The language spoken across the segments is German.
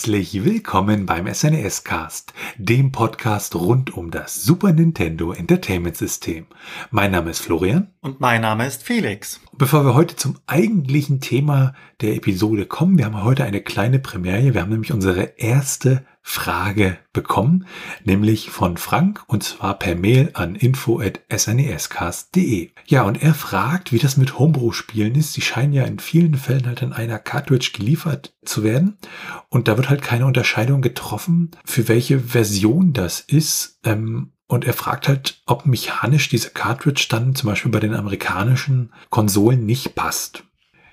Herzlich willkommen beim SNES Cast, dem Podcast rund um das Super Nintendo Entertainment System. Mein Name ist Florian. Und mein Name ist Felix. Bevor wir heute zum eigentlichen Thema der Episode kommen, wir haben heute eine kleine Premiere. Wir haben nämlich unsere erste Frage bekommen, nämlich von Frank und zwar per Mail an info@snescast.de. Ja, und er fragt, wie das mit Homebrew-Spielen ist. Die scheinen ja in vielen Fällen halt in einer Cartridge geliefert zu werden und da wird halt keine Unterscheidung getroffen, für welche Version das ist. Ähm, und er fragt halt, ob mechanisch diese Cartridge dann zum Beispiel bei den amerikanischen Konsolen nicht passt.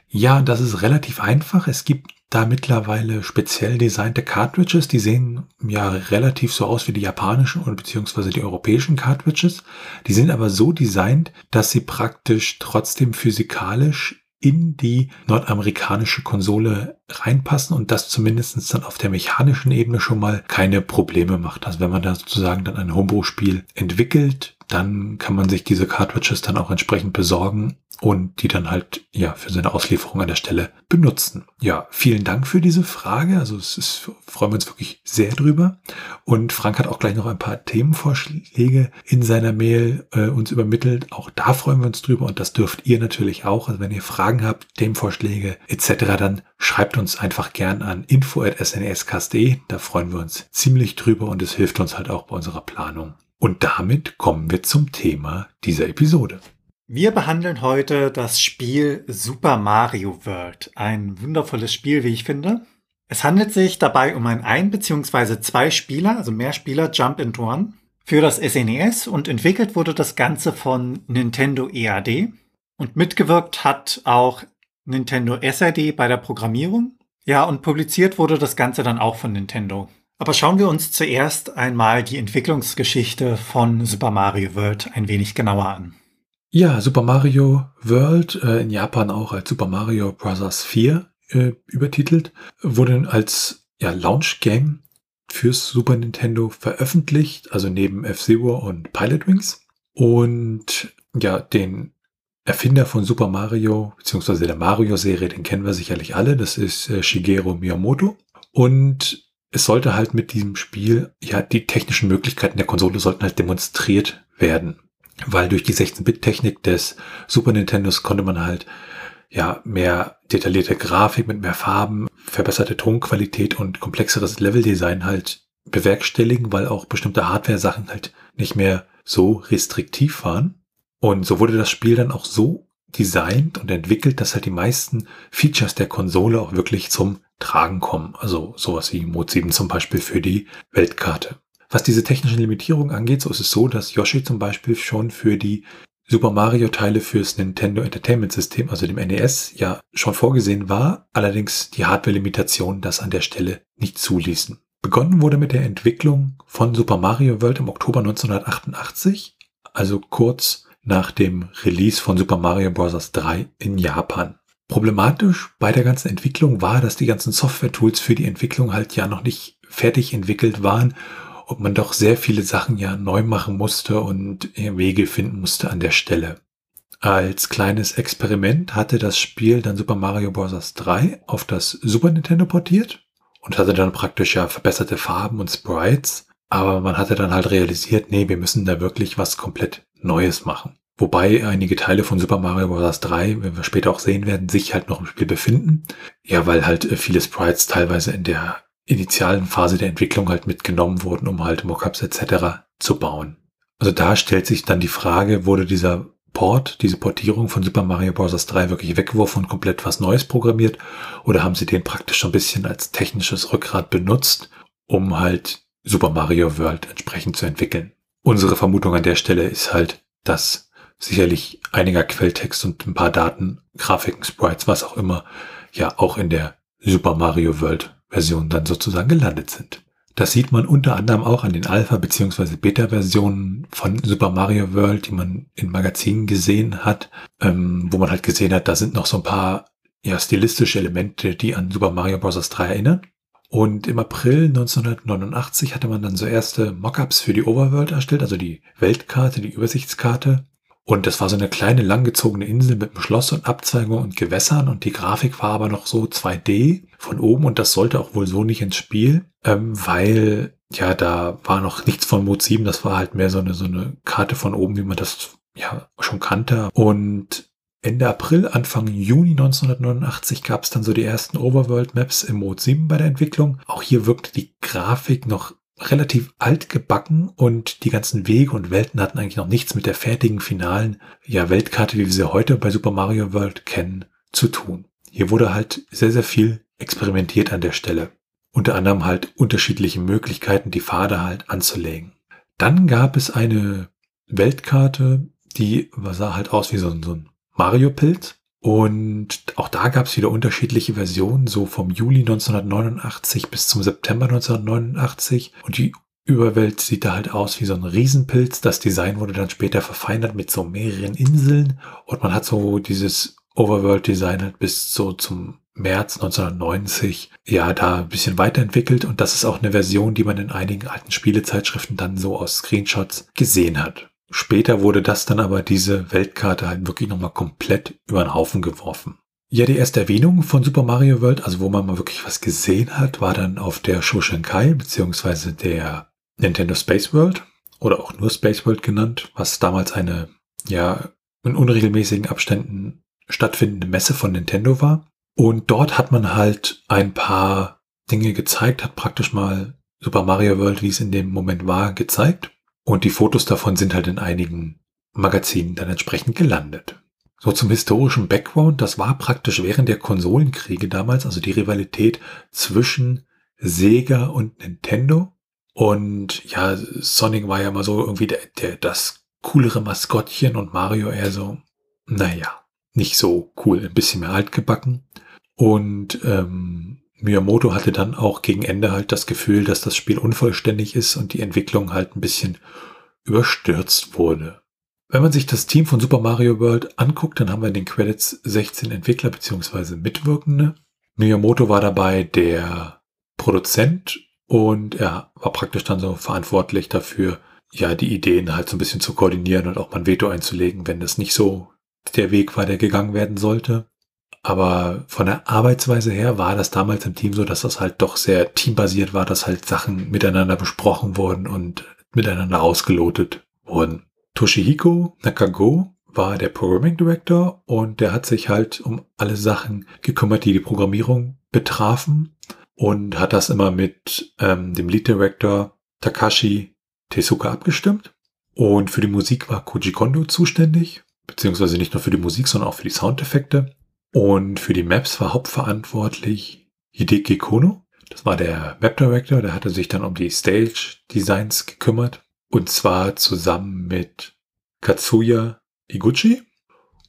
Ja, das ist relativ einfach. Es gibt da mittlerweile speziell designte Cartridges, die sehen ja relativ so aus wie die japanischen oder beziehungsweise die europäischen Cartridges. Die sind aber so designt, dass sie praktisch trotzdem physikalisch in die nordamerikanische Konsole reinpassen und das zumindest dann auf der mechanischen Ebene schon mal keine Probleme macht. Also wenn man da sozusagen dann ein Homebrew-Spiel entwickelt, dann kann man sich diese Cartridges dann auch entsprechend besorgen und die dann halt ja für seine Auslieferung an der Stelle benutzen. Ja, vielen Dank für diese Frage. Also es ist, freuen wir uns wirklich sehr drüber. Und Frank hat auch gleich noch ein paar Themenvorschläge in seiner Mail äh, uns übermittelt. Auch da freuen wir uns drüber und das dürft ihr natürlich auch. Also wenn ihr Fragen habt, Themenvorschläge etc., dann schreibt uns einfach gern an info@snscast.de. Da freuen wir uns ziemlich drüber und es hilft uns halt auch bei unserer Planung. Und damit kommen wir zum Thema dieser Episode. Wir behandeln heute das Spiel Super Mario World. Ein wundervolles Spiel, wie ich finde. Es handelt sich dabei um ein ein bzw. zwei Spieler, also mehr Spieler Jump into One für das SNES e und entwickelt wurde das Ganze von Nintendo EAD und mitgewirkt hat auch Nintendo SRD bei der Programmierung. Ja, und publiziert wurde das Ganze dann auch von Nintendo. Aber schauen wir uns zuerst einmal die Entwicklungsgeschichte von Super Mario World ein wenig genauer an. Ja, Super Mario World, äh, in Japan auch als Super Mario Bros. 4 äh, übertitelt, wurde als ja, Launch Game fürs Super Nintendo veröffentlicht, also neben F-Zero und Pilot Wings. Und ja, den Erfinder von Super Mario, beziehungsweise der Mario-Serie, den kennen wir sicherlich alle, das ist äh, Shigeru Miyamoto. Und es sollte halt mit diesem Spiel, ja, die technischen Möglichkeiten der Konsole sollten halt demonstriert werden. Weil durch die 16-Bit-Technik des Super Nintendos konnte man halt, ja, mehr detaillierte Grafik mit mehr Farben, verbesserte Tonqualität und komplexeres Leveldesign halt bewerkstelligen, weil auch bestimmte Hardware-Sachen halt nicht mehr so restriktiv waren. Und so wurde das Spiel dann auch so designt und entwickelt, dass halt die meisten Features der Konsole auch wirklich zum Tragen kommen. Also sowas wie Mode 7 zum Beispiel für die Weltkarte. Was diese technischen Limitierungen angeht, so ist es so, dass Yoshi zum Beispiel schon für die Super Mario Teile fürs Nintendo Entertainment System, also dem NES, ja schon vorgesehen war, allerdings die Hardware-Limitationen das an der Stelle nicht zuließen. Begonnen wurde mit der Entwicklung von Super Mario World im Oktober 1988, also kurz nach dem Release von Super Mario Bros. 3 in Japan. Problematisch bei der ganzen Entwicklung war, dass die ganzen Software-Tools für die Entwicklung halt ja noch nicht fertig entwickelt waren und man doch sehr viele Sachen ja neu machen musste und Wege finden musste an der Stelle. Als kleines Experiment hatte das Spiel dann Super Mario Bros. 3 auf das Super Nintendo portiert und hatte dann praktisch ja verbesserte Farben und Sprites, aber man hatte dann halt realisiert, nee, wir müssen da wirklich was komplett Neues machen. Wobei einige Teile von Super Mario Bros. 3, wenn wir später auch sehen werden, sich halt noch im Spiel befinden. Ja, weil halt äh, viele Sprites teilweise in der initialen Phase der Entwicklung halt mitgenommen wurden, um halt Mockups etc. zu bauen. Also da stellt sich dann die Frage, wurde dieser Port, diese Portierung von Super Mario Bros. 3 wirklich weggeworfen und komplett was Neues programmiert? Oder haben sie den praktisch schon ein bisschen als technisches Rückgrat benutzt, um halt Super Mario World entsprechend zu entwickeln? Unsere Vermutung an der Stelle ist halt, dass sicherlich einiger Quelltext und ein paar Daten, Grafiken, Sprites, was auch immer, ja auch in der Super Mario World Version dann sozusagen gelandet sind. Das sieht man unter anderem auch an den Alpha- bzw. Beta-Versionen von Super Mario World, die man in Magazinen gesehen hat, ähm, wo man halt gesehen hat, da sind noch so ein paar ja, stilistische Elemente, die an Super Mario Bros. 3 erinnern. Und im April 1989 hatte man dann so erste Mockups für die Overworld erstellt, also die Weltkarte, die Übersichtskarte Und das war so eine kleine, langgezogene Insel mit einem Schloss und Abzweigung und Gewässern und die Grafik war aber noch so 2D von oben und das sollte auch wohl so nicht ins Spiel, ähm, weil ja, da war noch nichts von Mode 7, das war halt mehr so eine, so eine Karte von oben, wie man das ja schon kannte. Und Ende April, Anfang Juni 1989 gab es dann so die ersten Overworld-Maps im Mode 7 bei der Entwicklung. Auch hier wirkte die Grafik noch relativ alt gebacken und die ganzen Wege und Welten hatten eigentlich noch nichts mit der fertigen finalen ja, Weltkarte, wie wir sie heute bei Super Mario World kennen, zu tun. Hier wurde halt sehr, sehr viel experimentiert an der Stelle. Unter anderem halt unterschiedliche Möglichkeiten, die Pfade halt anzulegen. Dann gab es eine Weltkarte, die sah halt aus wie so ein, so ein Mario-Pilz. Und auch da gab es wieder unterschiedliche Versionen, so vom Juli 1989 bis zum September 1989. Und die Überwelt sieht da halt aus wie so ein Riesenpilz. Das Design wurde dann später verfeinert mit so mehreren Inseln. Und man hat so dieses Overworld-Design halt bis so zum März 1990 ja da ein bisschen weiterentwickelt. Und das ist auch eine Version, die man in einigen alten Spielezeitschriften dann so aus Screenshots gesehen hat. Später wurde das dann aber diese Weltkarte halt wirklich nochmal komplett über den Haufen geworfen. Ja, die erste Erwähnung von Super Mario World, also wo man mal wirklich was gesehen hat, war dann auf der Shoshinkai, beziehungsweise der Nintendo Space World oder auch nur Space World genannt, was damals eine, ja, in unregelmäßigen Abständen stattfindende Messe von Nintendo war. Und dort hat man halt ein paar Dinge gezeigt, hat praktisch mal Super Mario World, wie es in dem Moment war, gezeigt. Und die Fotos davon sind halt in einigen Magazinen dann entsprechend gelandet. So zum historischen Background, das war praktisch während der Konsolenkriege damals, also die Rivalität zwischen Sega und Nintendo. Und ja, Sonic war ja mal so irgendwie der, der, das coolere Maskottchen und Mario eher so, naja, nicht so cool, ein bisschen mehr altgebacken. Und ähm, Miyamoto hatte dann auch gegen Ende halt das Gefühl, dass das Spiel unvollständig ist und die Entwicklung halt ein bisschen überstürzt wurde. Wenn man sich das Team von Super Mario World anguckt, dann haben wir in den Credits 16 Entwickler bzw. Mitwirkende. Miyamoto war dabei der Produzent und er war praktisch dann so verantwortlich dafür, ja, die Ideen halt so ein bisschen zu koordinieren und auch mal ein Veto einzulegen, wenn das nicht so der Weg war, der gegangen werden sollte. Aber von der Arbeitsweise her war das damals im Team so, dass das halt doch sehr teambasiert war, dass halt Sachen miteinander besprochen wurden und miteinander ausgelotet wurden. Toshihiko Nakago war der Programming Director und der hat sich halt um alle Sachen gekümmert, die die Programmierung betrafen und hat das immer mit ähm, dem Lead Director Takashi Tezuka abgestimmt. Und für die Musik war Koji Kondo zuständig, beziehungsweise nicht nur für die Musik, sondern auch für die Soundeffekte. Und für die Maps war hauptverantwortlich Hideki Kono. Das war der Map Director, der hatte sich dann um die Stage Designs gekümmert. Und zwar zusammen mit Katsuya Iguchi.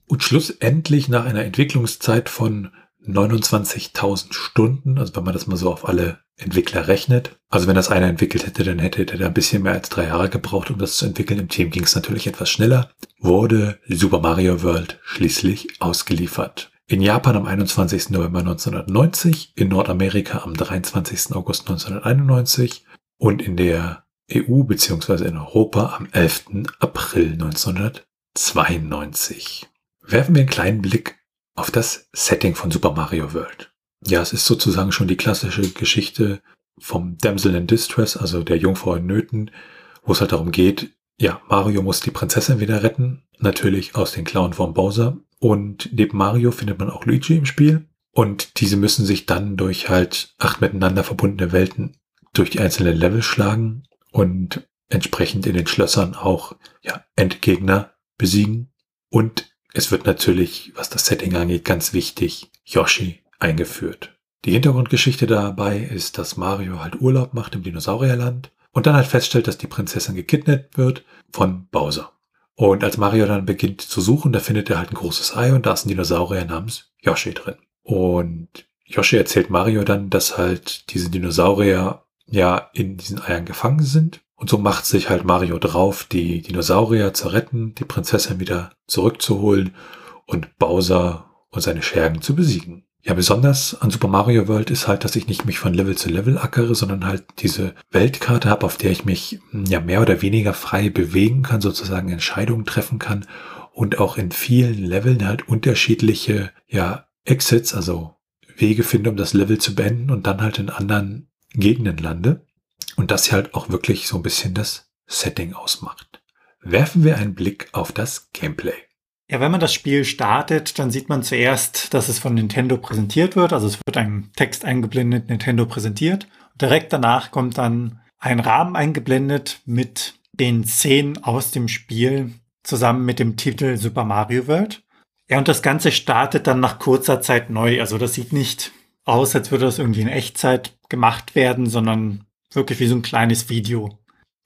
Und schlussendlich nach einer Entwicklungszeit von 29.000 Stunden, also wenn man das mal so auf alle Entwickler rechnet. Also wenn das einer entwickelt hätte, dann hätte er ein bisschen mehr als drei Jahre gebraucht, um das zu entwickeln. Im Team ging es natürlich etwas schneller. Wurde Super Mario World schließlich ausgeliefert. In Japan am 21. November 1990, in Nordamerika am 23. August 1991 und in der EU bzw. in Europa am 11. April 1992. Werfen wir einen kleinen Blick auf das Setting von Super Mario World. Ja, es ist sozusagen schon die klassische Geschichte vom Damsel in Distress, also der Jungfrau in Nöten, wo es halt darum geht, ja, Mario muss die Prinzessin wieder retten, natürlich aus den Klauen von Bowser, und neben Mario findet man auch Luigi im Spiel. Und diese müssen sich dann durch halt acht miteinander verbundene Welten durch die einzelnen Level schlagen und entsprechend in den Schlössern auch ja, Endgegner besiegen. Und es wird natürlich, was das Setting angeht, ganz wichtig, Yoshi eingeführt. Die Hintergrundgeschichte dabei ist, dass Mario halt Urlaub macht im Dinosaurierland und dann halt feststellt, dass die Prinzessin gekidnappt wird von Bowser. Und als Mario dann beginnt zu suchen, da findet er halt ein großes Ei und da ist ein Dinosaurier namens Yoshi drin. Und Yoshi erzählt Mario dann, dass halt diese Dinosaurier ja in diesen Eiern gefangen sind. Und so macht sich halt Mario drauf, die Dinosaurier zu retten, die Prinzessin wieder zurückzuholen und Bowser und seine Schergen zu besiegen. Ja, besonders an Super Mario World ist halt, dass ich nicht mich von Level zu Level ackere, sondern halt diese Weltkarte habe, auf der ich mich hm, ja mehr oder weniger frei bewegen kann, sozusagen Entscheidungen treffen kann und auch in vielen Leveln halt unterschiedliche, ja, Exits, also Wege finde, um das Level zu beenden und dann halt in anderen Gegenden lande. Und das hier halt auch wirklich so ein bisschen das Setting ausmacht. Werfen wir einen Blick auf das Gameplay. Ja, wenn man das Spiel startet, dann sieht man zuerst, dass es von Nintendo präsentiert wird. Also es wird ein Text eingeblendet, Nintendo präsentiert. Direkt danach kommt dann ein Rahmen eingeblendet mit den Szenen aus dem Spiel zusammen mit dem Titel Super Mario World. Ja, und das Ganze startet dann nach kurzer Zeit neu. Also das sieht nicht aus, als würde das irgendwie in Echtzeit gemacht werden, sondern wirklich wie so ein kleines Video.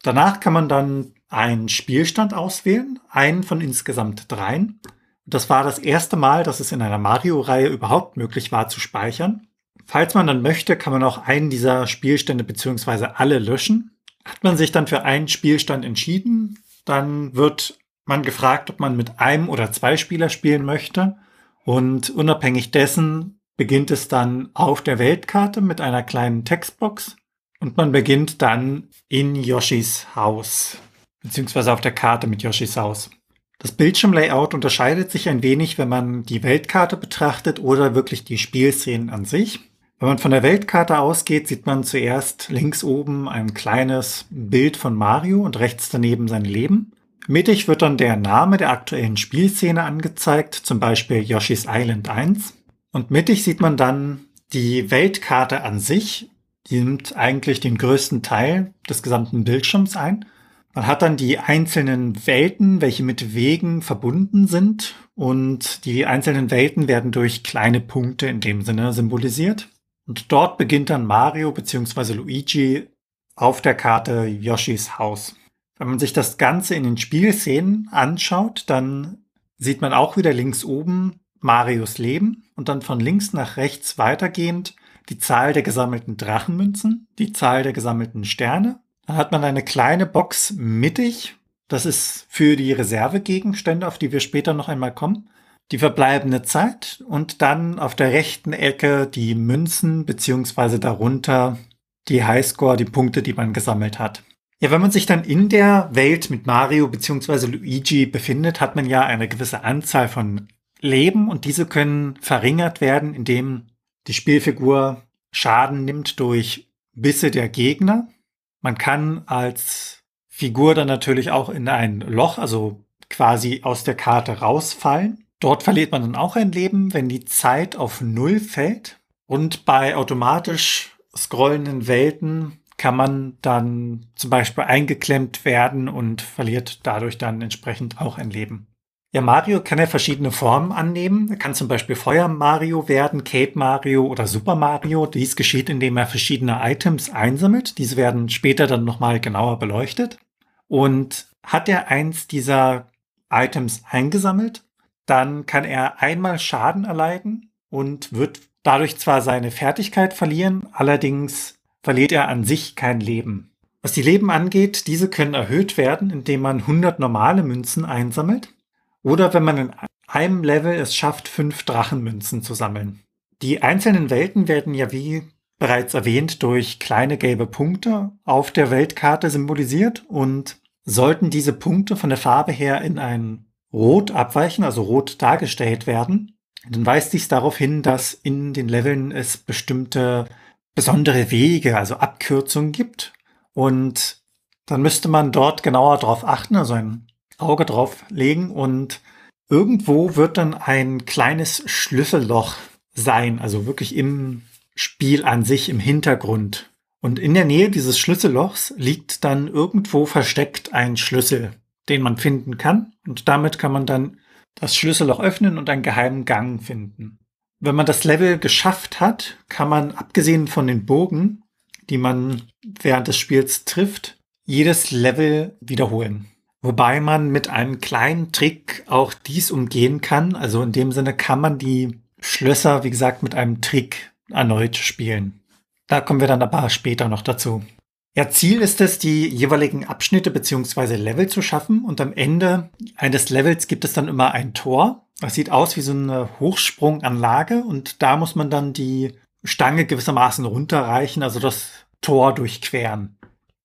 Danach kann man dann einen Spielstand auswählen, einen von insgesamt dreien. Das war das erste Mal, dass es in einer Mario-Reihe überhaupt möglich war zu speichern. Falls man dann möchte, kann man auch einen dieser Spielstände beziehungsweise alle löschen. Hat man sich dann für einen Spielstand entschieden, dann wird man gefragt, ob man mit einem oder zwei Spieler spielen möchte. Und unabhängig dessen beginnt es dann auf der Weltkarte mit einer kleinen Textbox und man beginnt dann in Yoshis Haus beziehungsweise auf der Karte mit Yoshis Haus. Das Bildschirmlayout unterscheidet sich ein wenig, wenn man die Weltkarte betrachtet oder wirklich die Spielszenen an sich. Wenn man von der Weltkarte ausgeht, sieht man zuerst links oben ein kleines Bild von Mario und rechts daneben sein Leben. Mittig wird dann der Name der aktuellen Spielszene angezeigt, zum Beispiel Yoshi's Island 1. Und mittig sieht man dann die Weltkarte an sich. Die nimmt eigentlich den größten Teil des gesamten Bildschirms ein. Man hat dann die einzelnen Welten, welche mit Wegen verbunden sind und die einzelnen Welten werden durch kleine Punkte in dem Sinne symbolisiert. Und dort beginnt dann Mario bzw. Luigi auf der Karte Yoshis Haus. Wenn man sich das Ganze in den Spielszenen anschaut, dann sieht man auch wieder links oben Marios Leben und dann von links nach rechts weitergehend die Zahl der gesammelten Drachenmünzen, die Zahl der gesammelten Sterne dann hat man eine kleine Box mittig. Das ist für die Reservegegenstände, auf die wir später noch einmal kommen. Die verbleibende Zeit und dann auf der rechten Ecke die Münzen beziehungsweise darunter die Highscore, die Punkte, die man gesammelt hat. Ja, wenn man sich dann in der Welt mit Mario beziehungsweise Luigi befindet, hat man ja eine gewisse Anzahl von Leben und diese können verringert werden, indem die Spielfigur Schaden nimmt durch Bisse der Gegner man kann als Figur dann natürlich auch in ein Loch, also quasi aus der Karte rausfallen. Dort verliert man dann auch ein Leben, wenn die Zeit auf Null fällt. Und bei automatisch scrollenden Welten kann man dann zum Beispiel eingeklemmt werden und verliert dadurch dann entsprechend auch ein Leben. Ja, Mario kann ja verschiedene Formen annehmen. Er kann zum Beispiel Feuer Mario werden, Cape Mario oder Super Mario. Dies geschieht, indem er verschiedene Items einsammelt. Diese werden später dann nochmal genauer beleuchtet. Und hat er eins dieser Items eingesammelt, dann kann er einmal Schaden erleiden und wird dadurch zwar seine Fertigkeit verlieren, allerdings verliert er an sich kein Leben. Was die Leben angeht, diese können erhöht werden, indem man 100 normale Münzen einsammelt. Oder wenn man in einem Level es schafft, fünf Drachenmünzen zu sammeln. Die einzelnen Welten werden ja wie bereits erwähnt durch kleine gelbe Punkte auf der Weltkarte symbolisiert und sollten diese Punkte von der Farbe her in ein Rot abweichen, also rot dargestellt werden, dann weist dies darauf hin, dass in den Leveln es bestimmte besondere Wege, also Abkürzungen gibt. Und dann müsste man dort genauer darauf achten, also ein Auge drauf legen und irgendwo wird dann ein kleines Schlüsselloch sein, also wirklich im Spiel an sich, im Hintergrund. Und in der Nähe dieses Schlüssellochs liegt dann irgendwo versteckt ein Schlüssel, den man finden kann. Und damit kann man dann das Schlüsselloch öffnen und einen geheimen Gang finden. Wenn man das Level geschafft hat, kann man, abgesehen von den Bogen, die man während des Spiels trifft, jedes Level wiederholen. Wobei man mit einem kleinen Trick auch dies umgehen kann. Also in dem Sinne kann man die Schlösser, wie gesagt, mit einem Trick erneut spielen. Da kommen wir dann aber später noch dazu. Ja, Ziel ist es, die jeweiligen Abschnitte beziehungsweise Level zu schaffen und am Ende eines Levels gibt es dann immer ein Tor. Das sieht aus wie so eine Hochsprunganlage und da muss man dann die Stange gewissermaßen runterreichen, also das Tor durchqueren.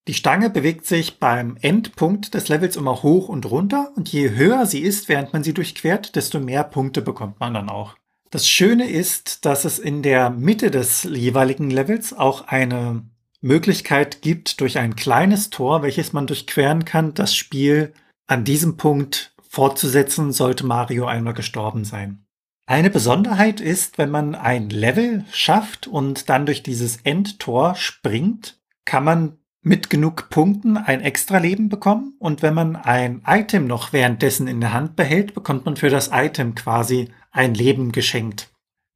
Die Stange bewegt sich beim Endpunkt des Levels immer hoch und runter und je höher sie ist, während man sie durchquert, desto mehr Punkte bekommt man dann auch. Das Schöne ist, dass es in der Mitte des jeweiligen Levels auch eine Möglichkeit gibt, durch ein kleines Tor, welches man durchqueren kann, das Spiel an diesem Punkt fortzusetzen, sollte Mario einmal gestorben sein. Eine Besonderheit ist, wenn man ein Level schafft und dann durch dieses Endtor springt, kann man mit genug Punkten ein extra Leben bekommen und wenn man ein Item noch währenddessen in der Hand behält, bekommt man für das Item quasi ein Leben geschenkt.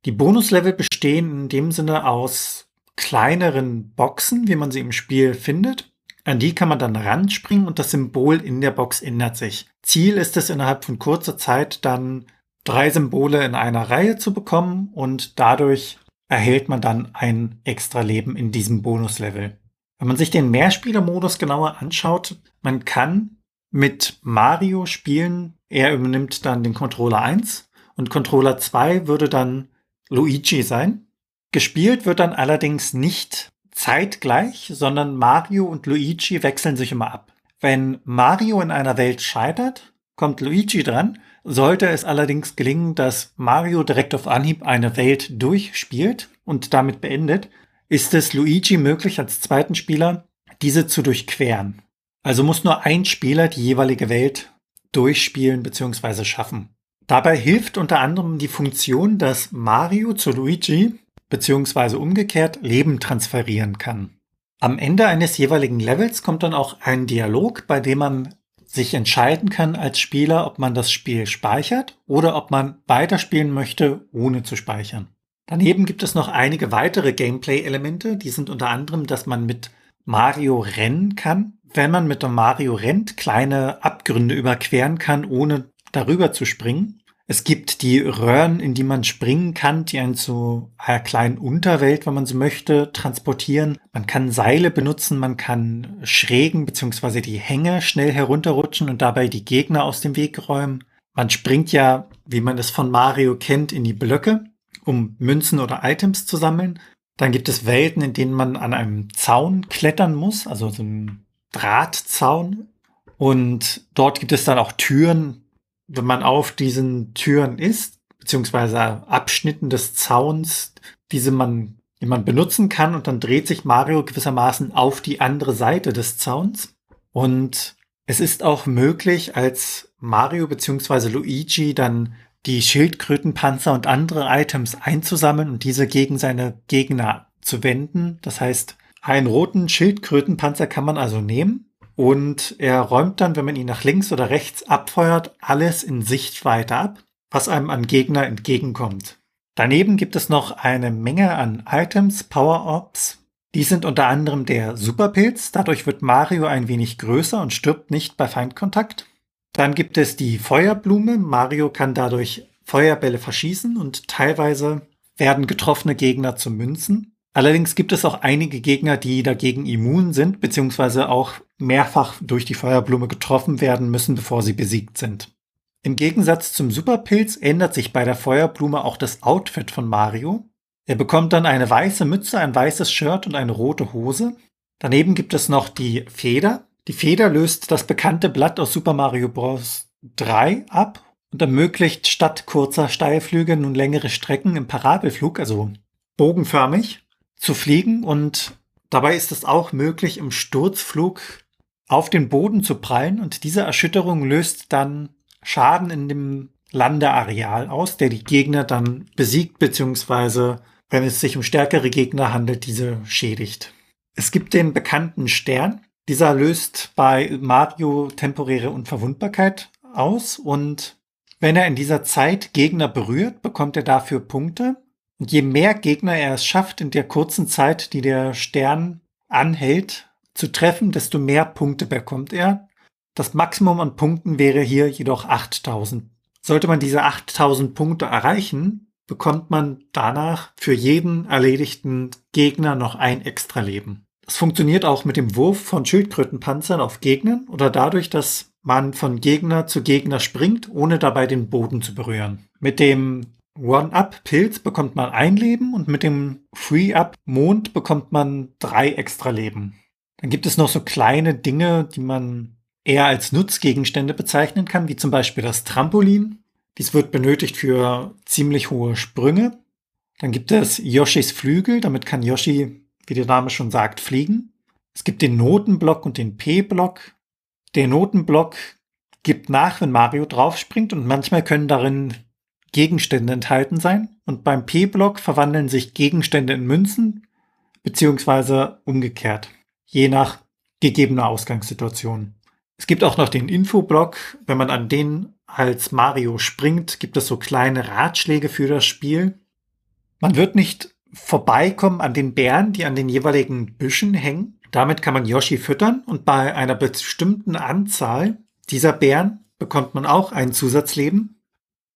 Die Bonuslevel bestehen in dem Sinne aus kleineren Boxen, wie man sie im Spiel findet. An die kann man dann ranspringen und das Symbol in der Box ändert sich. Ziel ist es innerhalb von kurzer Zeit dann drei Symbole in einer Reihe zu bekommen und dadurch erhält man dann ein extra Leben in diesem Bonuslevel. Wenn man sich den Mehrspielermodus genauer anschaut, man kann mit Mario spielen. Er übernimmt dann den Controller 1 und Controller 2 würde dann Luigi sein. Gespielt wird dann allerdings nicht zeitgleich, sondern Mario und Luigi wechseln sich immer ab. Wenn Mario in einer Welt scheitert, kommt Luigi dran. Sollte es allerdings gelingen, dass Mario direkt auf Anhieb eine Welt durchspielt und damit beendet, ist es Luigi möglich, als zweiten Spieler diese zu durchqueren. Also muss nur ein Spieler die jeweilige Welt durchspielen bzw. schaffen. Dabei hilft unter anderem die Funktion, dass Mario zu Luigi bzw. umgekehrt Leben transferieren kann. Am Ende eines jeweiligen Levels kommt dann auch ein Dialog, bei dem man sich entscheiden kann als Spieler, ob man das Spiel speichert oder ob man weiterspielen möchte, ohne zu speichern. Daneben gibt es noch einige weitere Gameplay-Elemente. Die sind unter anderem, dass man mit Mario rennen kann. Wenn man mit dem Mario rennt, kleine Abgründe überqueren kann, ohne darüber zu springen. Es gibt die Röhren, in die man springen kann, die einen zu einer kleinen Unterwelt, wenn man so möchte, transportieren. Man kann Seile benutzen, man kann Schrägen bzw. die Hänge schnell herunterrutschen und dabei die Gegner aus dem Weg räumen. Man springt ja, wie man es von Mario kennt, in die Blöcke um Münzen oder Items zu sammeln. Dann gibt es Welten, in denen man an einem Zaun klettern muss, also so ein Drahtzaun. Und dort gibt es dann auch Türen. Wenn man auf diesen Türen ist, beziehungsweise Abschnitten des Zauns, diese man, die man benutzen kann, und dann dreht sich Mario gewissermaßen auf die andere Seite des Zauns. Und es ist auch möglich, als Mario beziehungsweise Luigi dann die Schildkrötenpanzer und andere Items einzusammeln und diese gegen seine Gegner zu wenden. Das heißt, einen roten Schildkrötenpanzer kann man also nehmen und er räumt dann, wenn man ihn nach links oder rechts abfeuert, alles in Sichtweite ab, was einem an Gegner entgegenkommt. Daneben gibt es noch eine Menge an Items, Power-Ups. Die sind unter anderem der Superpilz, dadurch wird Mario ein wenig größer und stirbt nicht bei Feindkontakt. Dann gibt es die Feuerblume. Mario kann dadurch Feuerbälle verschießen und teilweise werden getroffene Gegner zu Münzen. Allerdings gibt es auch einige Gegner, die dagegen immun sind, beziehungsweise auch mehrfach durch die Feuerblume getroffen werden müssen, bevor sie besiegt sind. Im Gegensatz zum Superpilz ändert sich bei der Feuerblume auch das Outfit von Mario. Er bekommt dann eine weiße Mütze, ein weißes Shirt und eine rote Hose. Daneben gibt es noch die Feder. Die Feder löst das bekannte Blatt aus Super Mario Bros. 3 ab und ermöglicht statt kurzer Steilflüge nun längere Strecken im Parabelflug, also bogenförmig, zu fliegen und dabei ist es auch möglich, im Sturzflug auf den Boden zu prallen und diese Erschütterung löst dann Schaden in dem Landeareal aus, der die Gegner dann besiegt, beziehungsweise, wenn es sich um stärkere Gegner handelt, diese schädigt. Es gibt den bekannten Stern, dieser löst bei Mario temporäre Unverwundbarkeit aus und wenn er in dieser Zeit Gegner berührt, bekommt er dafür Punkte. Und je mehr Gegner er es schafft, in der kurzen Zeit, die der Stern anhält, zu treffen, desto mehr Punkte bekommt er. Das Maximum an Punkten wäre hier jedoch 8000. Sollte man diese 8000 Punkte erreichen, bekommt man danach für jeden erledigten Gegner noch ein extra Leben. Es funktioniert auch mit dem Wurf von Schildkrötenpanzern auf Gegnern oder dadurch, dass man von Gegner zu Gegner springt, ohne dabei den Boden zu berühren. Mit dem One-Up-Pilz bekommt man ein Leben und mit dem Free-Up-Mond bekommt man drei extra Leben. Dann gibt es noch so kleine Dinge, die man eher als Nutzgegenstände bezeichnen kann, wie zum Beispiel das Trampolin. Dies wird benötigt für ziemlich hohe Sprünge. Dann gibt es Yoshis Flügel, damit kann Yoshi, wie der Name schon sagt, fliegen. Es gibt den Notenblock und den P-Block. Der Notenblock gibt nach, wenn Mario draufspringt und manchmal können darin Gegenstände enthalten sein. Und beim P-Block verwandeln sich Gegenstände in Münzen, beziehungsweise umgekehrt, je nach gegebener Ausgangssituation. Es gibt auch noch den Infoblock. Wenn man an den als Mario springt, gibt es so kleine Ratschläge für das Spiel. Man wird nicht vorbeikommen an den Bären, die an den jeweiligen Büschen hängen. Damit kann man Yoshi füttern und bei einer bestimmten Anzahl dieser Bären bekommt man auch ein Zusatzleben.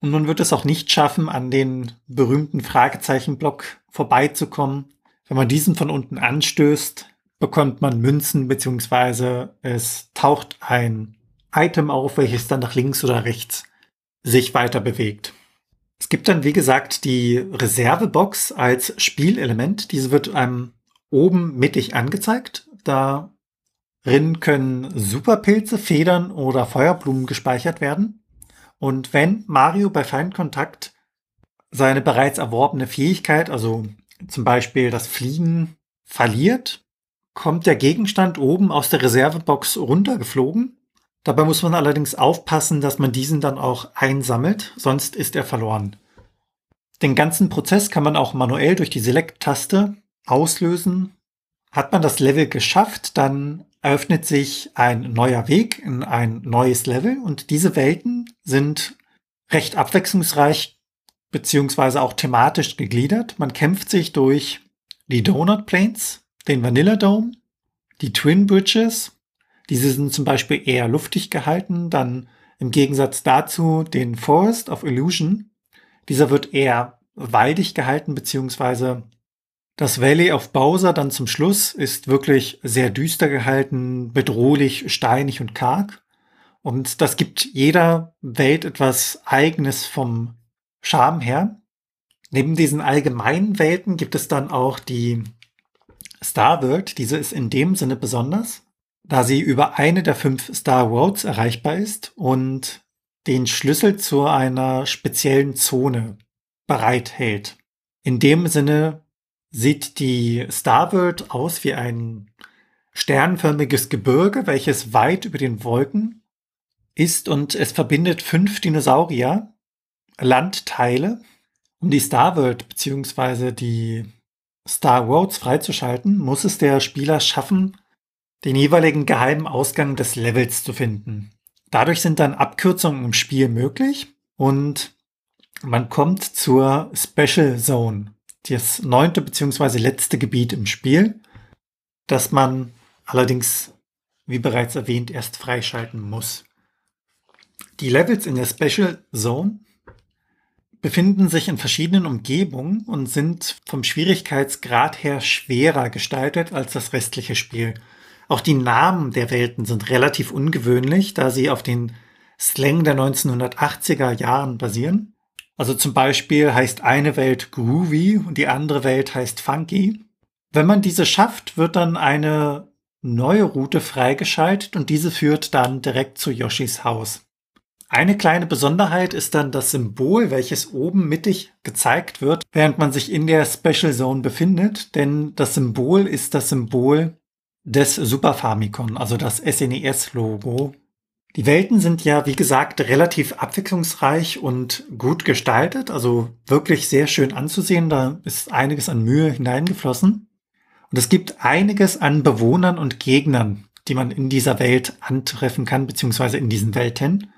Und man wird es auch nicht schaffen, an den berühmten Fragezeichenblock vorbeizukommen. Wenn man diesen von unten anstößt, bekommt man Münzen, beziehungsweise es taucht ein Item auf, welches dann nach links oder rechts sich weiter bewegt. Es gibt dann, wie gesagt, die Reservebox als Spielelement. Diese wird einem oben mittig angezeigt. Darin können Superpilze, Federn oder Feuerblumen gespeichert werden. Und wenn Mario bei Feindkontakt seine bereits erworbene Fähigkeit, also zum Beispiel das Fliegen, verliert, kommt der Gegenstand oben aus der Reservebox runtergeflogen. Dabei muss man allerdings aufpassen, dass man diesen dann auch einsammelt, sonst ist er verloren. Den ganzen Prozess kann man auch manuell durch die Select-Taste auslösen. Hat man das Level geschafft, dann eröffnet sich ein neuer Weg in ein neues Level und diese Welten sind recht abwechslungsreich beziehungsweise auch thematisch gegliedert. Man kämpft sich durch die Donut Plains, den Vanilla Dome, die Twin Bridges. Diese sind zum Beispiel eher luftig gehalten. Dann im Gegensatz dazu den Forest of Illusion. Dieser wird eher waldig gehalten, beziehungsweise das Valley of Bowser dann zum Schluss ist wirklich sehr düster gehalten, bedrohlich, steinig und karg. Und das gibt jeder Welt etwas Eigenes vom Charme her. Neben diesen allgemeinen Welten gibt es dann auch die Star World. Diese ist in dem Sinne besonders, da sie über eine der fünf Star Roads erreichbar ist und den Schlüssel zu einer speziellen Zone bereithält. In dem Sinne sieht die Star World aus wie ein sternförmiges Gebirge, welches weit über den Wolken ist und es verbindet fünf Dinosaurier, Landteile, um die Star World bzw. die Star Roads freizuschalten, muss es der Spieler schaffen, den jeweiligen geheimen Ausgang des Levels zu finden. Dadurch sind dann Abkürzungen im Spiel möglich und man kommt zur Special Zone, das neunte beziehungsweise letzte Gebiet im Spiel, das man allerdings, wie bereits erwähnt, erst freischalten muss. Die Levels in der Special Zone befinden sich in verschiedenen Umgebungen und sind vom Schwierigkeitsgrad her schwerer gestaltet als das restliche Spiel. Auch die Namen der Welten sind relativ ungewöhnlich, da sie auf den Slang der 1980er Jahren basieren. Also zum Beispiel heißt eine Welt Groovy und die andere Welt heißt Funky. Wenn man diese schafft, wird dann eine neue Route freigeschaltet und diese führt dann direkt zu Yoshis Haus. Eine kleine Besonderheit ist dann das Symbol, welches oben mittig gezeigt wird, während man sich in der Special Zone befindet, denn das Symbol ist das Symbol des Super Famicom, also das SNES-Logo die Welten sind ja, wie gesagt, relativ abwechslungsreich und gut gestaltet, also wirklich sehr schön anzusehen. Da ist einiges an Mühe hineingeflossen. Und es gibt einiges an Bewohnern und Gegnern, die man in dieser Welt antreffen kann, beziehungsweise in diesen Welten.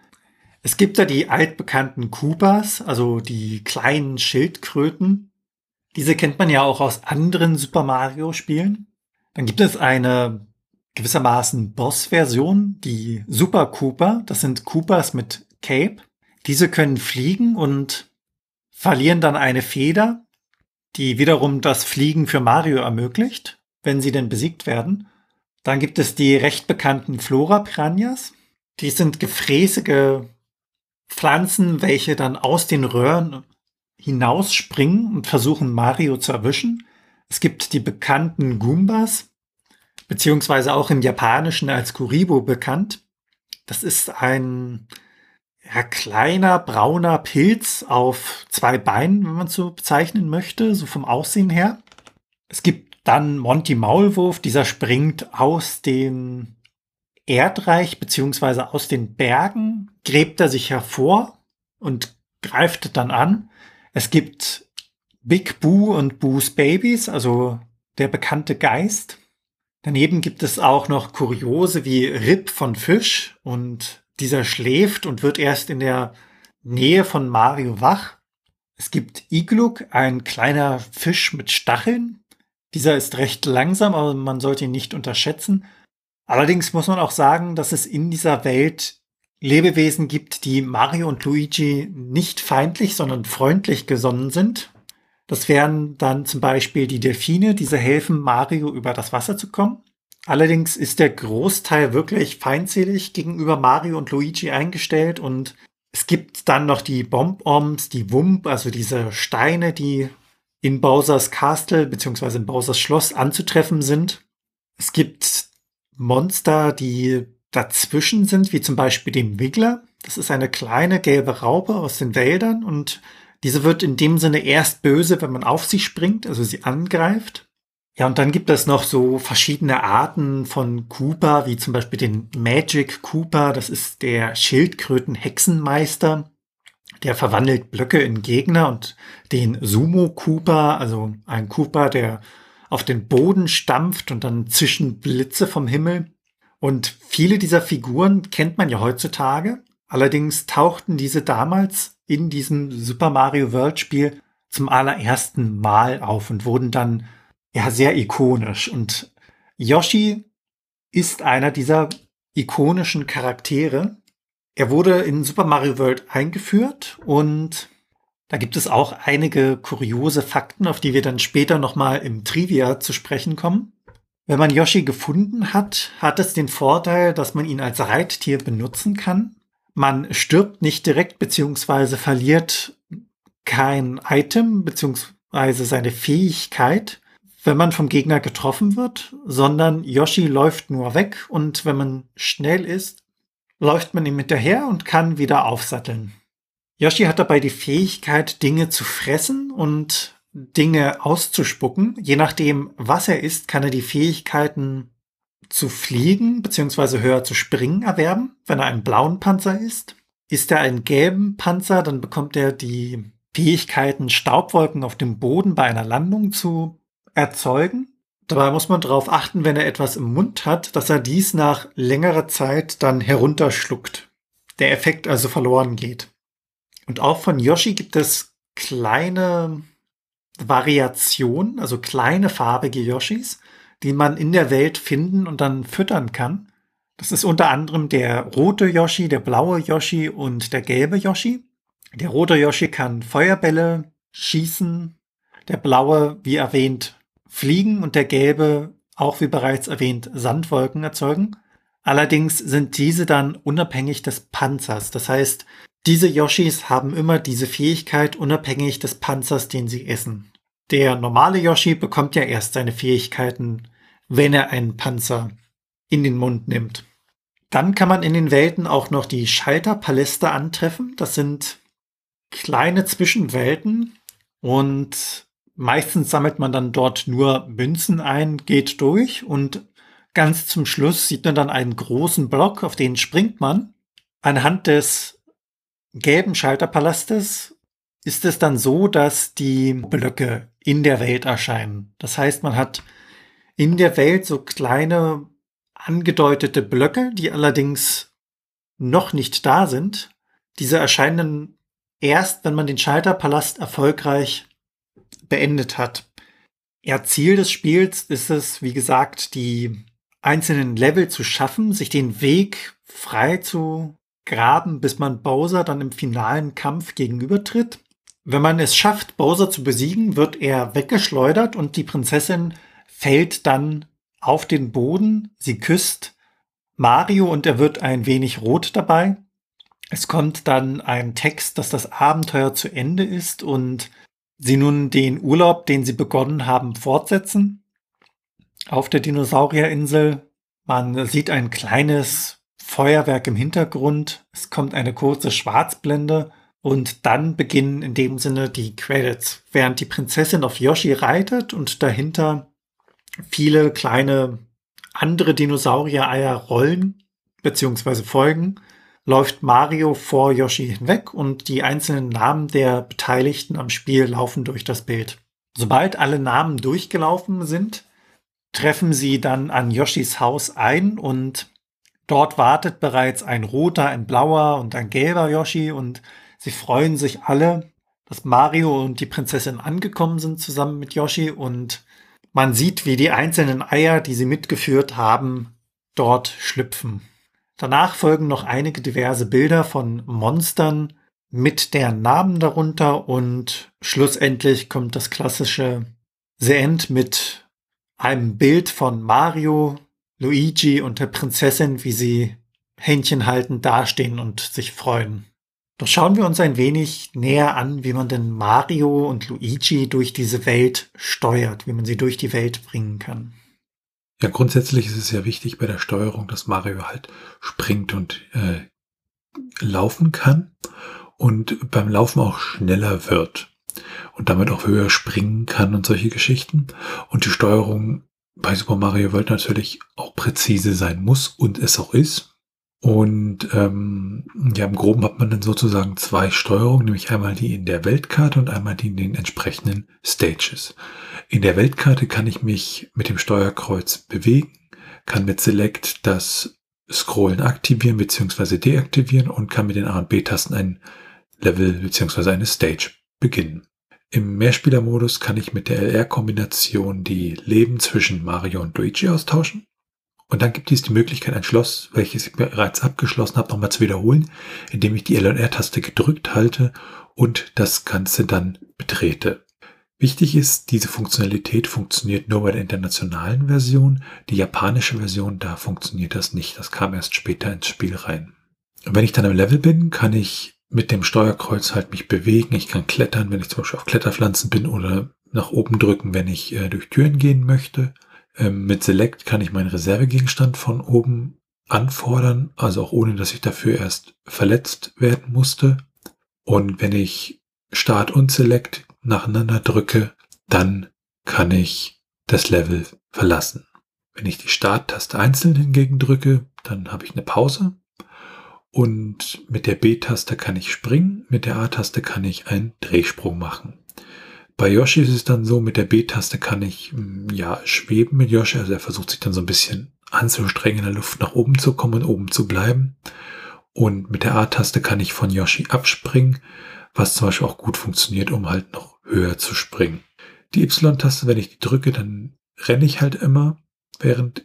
Es gibt da die altbekannten Kubas, also die kleinen Schildkröten. Diese kennt man ja auch aus anderen Super Mario Spielen. Dann gibt es eine gewissermaßen Boss-Version, die Super Cooper. Das sind Coopers mit Cape. Diese können fliegen und verlieren dann eine Feder, die wiederum das Fliegen für Mario ermöglicht, wenn sie denn besiegt werden. Dann gibt es die recht bekannten Flora-Piranhas. Die sind gefräßige Pflanzen, welche dann aus den Röhren hinausspringen und versuchen Mario zu erwischen. Es gibt die bekannten Goombas, beziehungsweise auch im Japanischen als Kuribo bekannt. Das ist ein ja, kleiner brauner Pilz auf zwei Beinen, wenn man so bezeichnen möchte, so vom Aussehen her. Es gibt dann Monty Maulwurf, dieser springt aus dem Erdreich beziehungsweise aus den Bergen, gräbt er sich hervor und greift dann an. Es gibt Big Boo und Boos Babies, also der bekannte Geist. Daneben gibt es auch noch Kuriose wie Rip von Fisch und dieser schläft und wird erst in der Nähe von Mario wach. Es gibt Igluk, ein kleiner Fisch mit Stacheln. Dieser ist recht langsam, aber man sollte ihn nicht unterschätzen. Allerdings muss man auch sagen, dass es in dieser Welt Lebewesen gibt, die Mario und Luigi nicht feindlich, sondern freundlich gesonnen sind. Das wären dann zum Beispiel die Delfine, diese helfen Mario über das Wasser zu kommen. Allerdings ist der Großteil wirklich feindselig gegenüber Mario und Luigi eingestellt und es gibt dann noch die Bomb-Oms, die Wump, also diese Steine, die in Bowsers Castle bzw. in Bowsers Schloss anzutreffen sind. Es gibt Monster, die dazwischen sind, wie zum Beispiel den Wiggler. Das ist eine kleine gelbe Raupe aus den Wäldern und diese wird in dem Sinne erst böse, wenn man auf sie springt, also sie angreift. Ja, und dann gibt es noch so verschiedene Arten von Cooper, wie zum Beispiel den Magic Cooper. Das ist der Schildkröten-Hexenmeister. Der verwandelt Blöcke in Gegner und den Sumo Cooper, also ein Cooper, der auf den Boden stampft und dann zwischen Blitze vom Himmel. Und viele dieser Figuren kennt man ja heutzutage. Allerdings tauchten diese damals in diesem Super Mario World Spiel zum allerersten Mal auf und wurden dann ja sehr ikonisch. Und Yoshi ist einer dieser ikonischen Charaktere. Er wurde in Super Mario World eingeführt und da gibt es auch einige kuriose Fakten, auf die wir dann später nochmal im Trivia zu sprechen kommen. Wenn man Yoshi gefunden hat, hat es den Vorteil, dass man ihn als Reittier benutzen kann. Man stirbt nicht direkt beziehungsweise verliert kein Item beziehungsweise seine Fähigkeit wenn man vom Gegner getroffen wird, sondern Yoshi läuft nur weg und wenn man schnell ist, läuft man ihm hinterher und kann wieder aufsatteln. Yoshi hat dabei die Fähigkeit, Dinge zu fressen und Dinge auszuspucken. Je nachdem, was er ist, kann er die Fähigkeiten zu fliegen bzw. höher zu springen erwerben. Wenn er einen blauen Panzer ist, ist er einen gelben Panzer, dann bekommt er die Fähigkeiten, Staubwolken auf dem Boden bei einer Landung zu erzeugen. Dabei muss man darauf achten, wenn er etwas im Mund hat, dass er dies nach längerer Zeit dann herunterschluckt. Der Effekt also verloren geht. Und auch von Yoshi gibt es kleine Variationen, also kleine farbige Yoshis, die man in der Welt finden und dann füttern kann. Das ist unter anderem der rote Yoshi, der blaue Yoshi und der gelbe Yoshi. Der rote Yoshi kann Feuerbälle schießen, der blaue, wie erwähnt, fliegen und der gelbe, auch wie bereits erwähnt, Sandwolken erzeugen. Allerdings sind diese dann unabhängig des Panzers. Das heißt, diese Yoshis haben immer diese Fähigkeit unabhängig des Panzers, den sie essen. Der normale Yoshi bekommt ja erst seine Fähigkeiten, wenn er einen Panzer in den Mund nimmt. Dann kann man in den Welten auch noch die Schalterpaläste antreffen. Das sind kleine Zwischenwelten und Meistens sammelt man dann dort nur Münzen ein, geht durch und ganz zum Schluss sieht man dann einen großen Block, auf den springt man. Anhand des gelben Schalterpalastes ist es dann so, dass die Blöcke in der Welt erscheinen. Das heißt, man hat in der Welt so kleine angedeutete Blöcke, die allerdings noch nicht da sind. Diese erscheinen erst, wenn man den Schalterpalast erfolgreich beendet hat. Ja, Ziel des Spiels ist es, wie gesagt, die einzelnen Level zu schaffen, sich den Weg frei zu graben, bis man Bowser dann im finalen Kampf gegenübertritt. Wenn man es schafft, Bowser zu besiegen, wird er weggeschleudert und die Prinzessin fällt dann auf den Boden. Sie küsst Mario und er wird ein wenig rot dabei. Es kommt dann ein Text, dass das Abenteuer zu Ende ist und sie nun den Urlaub, den sie begonnen haben, fortsetzen. auf der Dinosaurierinsel. Man sieht ein kleines Feuerwerk im Hintergrund. Es kommt eine kurze Schwarzblende und dann beginnen in dem Sinne die Credits, während die Prinzessin auf Yoshi reitet und dahinter viele kleine andere Dinosaurier-Eier rollen bzw. folgen, läuft Mario vor Yoshi hinweg und die einzelnen Namen der Beteiligten am Spiel laufen durch das Bild. Sobald alle Namen durchgelaufen sind, treffen sie dann an Yoshis Haus ein und dort wartet bereits ein roter, ein blauer und ein gelber Yoshi und sie freuen sich alle, dass Mario und die Prinzessin angekommen sind zusammen mit Yoshi und man sieht, wie die einzelnen Eier, die sie mitgeführt haben, dort schlüpfen. Danach folgen noch einige diverse Bilder von Monstern mit deren Namen darunter und schlussendlich kommt das klassische The End mit einem Bild von Mario, Luigi und der Prinzessin, wie sie Händchen haltend dastehen und sich freuen. Doch schauen wir uns ein wenig näher an, wie man denn Mario und Luigi durch diese Welt steuert, wie man sie durch die Welt bringen kann. Ja, grundsätzlich ist es ja wichtig bei der Steuerung, dass Mario halt springt und äh, laufen kann und beim Laufen auch schneller wird und damit auch höher springen kann und solche Geschichten. Und die Steuerung bei Super Mario World natürlich auch präzise sein muss und es auch ist. Und ähm, ja, im Groben hat man dann sozusagen zwei Steuerungen, nämlich einmal die in der Weltkarte und einmal die in den entsprechenden Stages. In der Weltkarte kann ich mich mit dem Steuerkreuz bewegen, kann mit Select das Scrollen aktivieren bzw. deaktivieren und kann mit den A und B-Tasten ein Level bzw. eine Stage beginnen. Im Mehrspielermodus kann ich mit der LR-Kombination die Leben zwischen Mario und Luigi austauschen. Und dann gibt es die Möglichkeit, ein Schloss, welches ich bereits abgeschlossen habe, nochmal zu wiederholen, indem ich die L- und R-Taste gedrückt halte und das Ganze dann betrete. Wichtig ist, diese Funktionalität funktioniert nur bei der internationalen Version. Die japanische Version, da funktioniert das nicht. Das kam erst später ins Spiel rein. Und wenn ich dann im Level bin, kann ich mit dem Steuerkreuz halt mich bewegen. Ich kann klettern, wenn ich zum Beispiel auf Kletterpflanzen bin oder nach oben drücken, wenn ich äh, durch Türen gehen möchte. Ähm, mit Select kann ich meinen Reservegegenstand von oben anfordern, also auch ohne, dass ich dafür erst verletzt werden musste. Und wenn ich Start und Select nacheinander drücke, dann kann ich das Level verlassen. Wenn ich die Starttaste einzeln hingegen drücke, dann habe ich eine Pause. Und mit der B-Taste kann ich springen, mit der A-Taste kann ich einen Drehsprung machen. Bei Yoshi ist es dann so, mit der B-Taste kann ich mm, ja schweben mit Yoshi, also er versucht sich dann so ein bisschen anzustrengen in der Luft nach oben zu kommen und oben zu bleiben. Und mit der A-Taste kann ich von Yoshi abspringen, was zum Beispiel auch gut funktioniert, um halt noch höher zu springen. Die Y-Taste, wenn ich die drücke, dann renne ich halt immer, während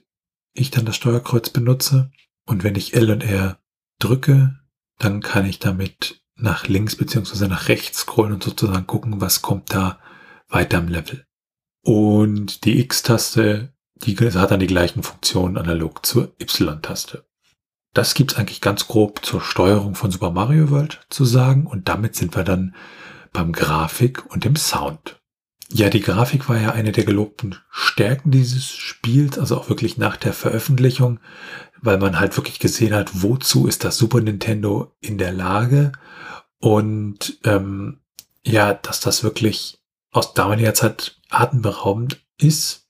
ich dann das Steuerkreuz benutze. Und wenn ich L und R drücke, dann kann ich damit nach links beziehungsweise nach rechts scrollen und sozusagen gucken, was kommt da weiter im Level. Und die X-Taste, die hat dann die gleichen Funktionen analog zur Y-Taste. Das gibt's eigentlich ganz grob zur Steuerung von Super Mario World zu sagen und damit sind wir dann beim Grafik und dem Sound. Ja, die Grafik war ja eine der gelobten Stärken dieses Spiels, also auch wirklich nach der Veröffentlichung, weil man halt wirklich gesehen hat, wozu ist das Super Nintendo in der Lage und ähm, ja, dass das wirklich aus damaliger Zeit atemberaubend ist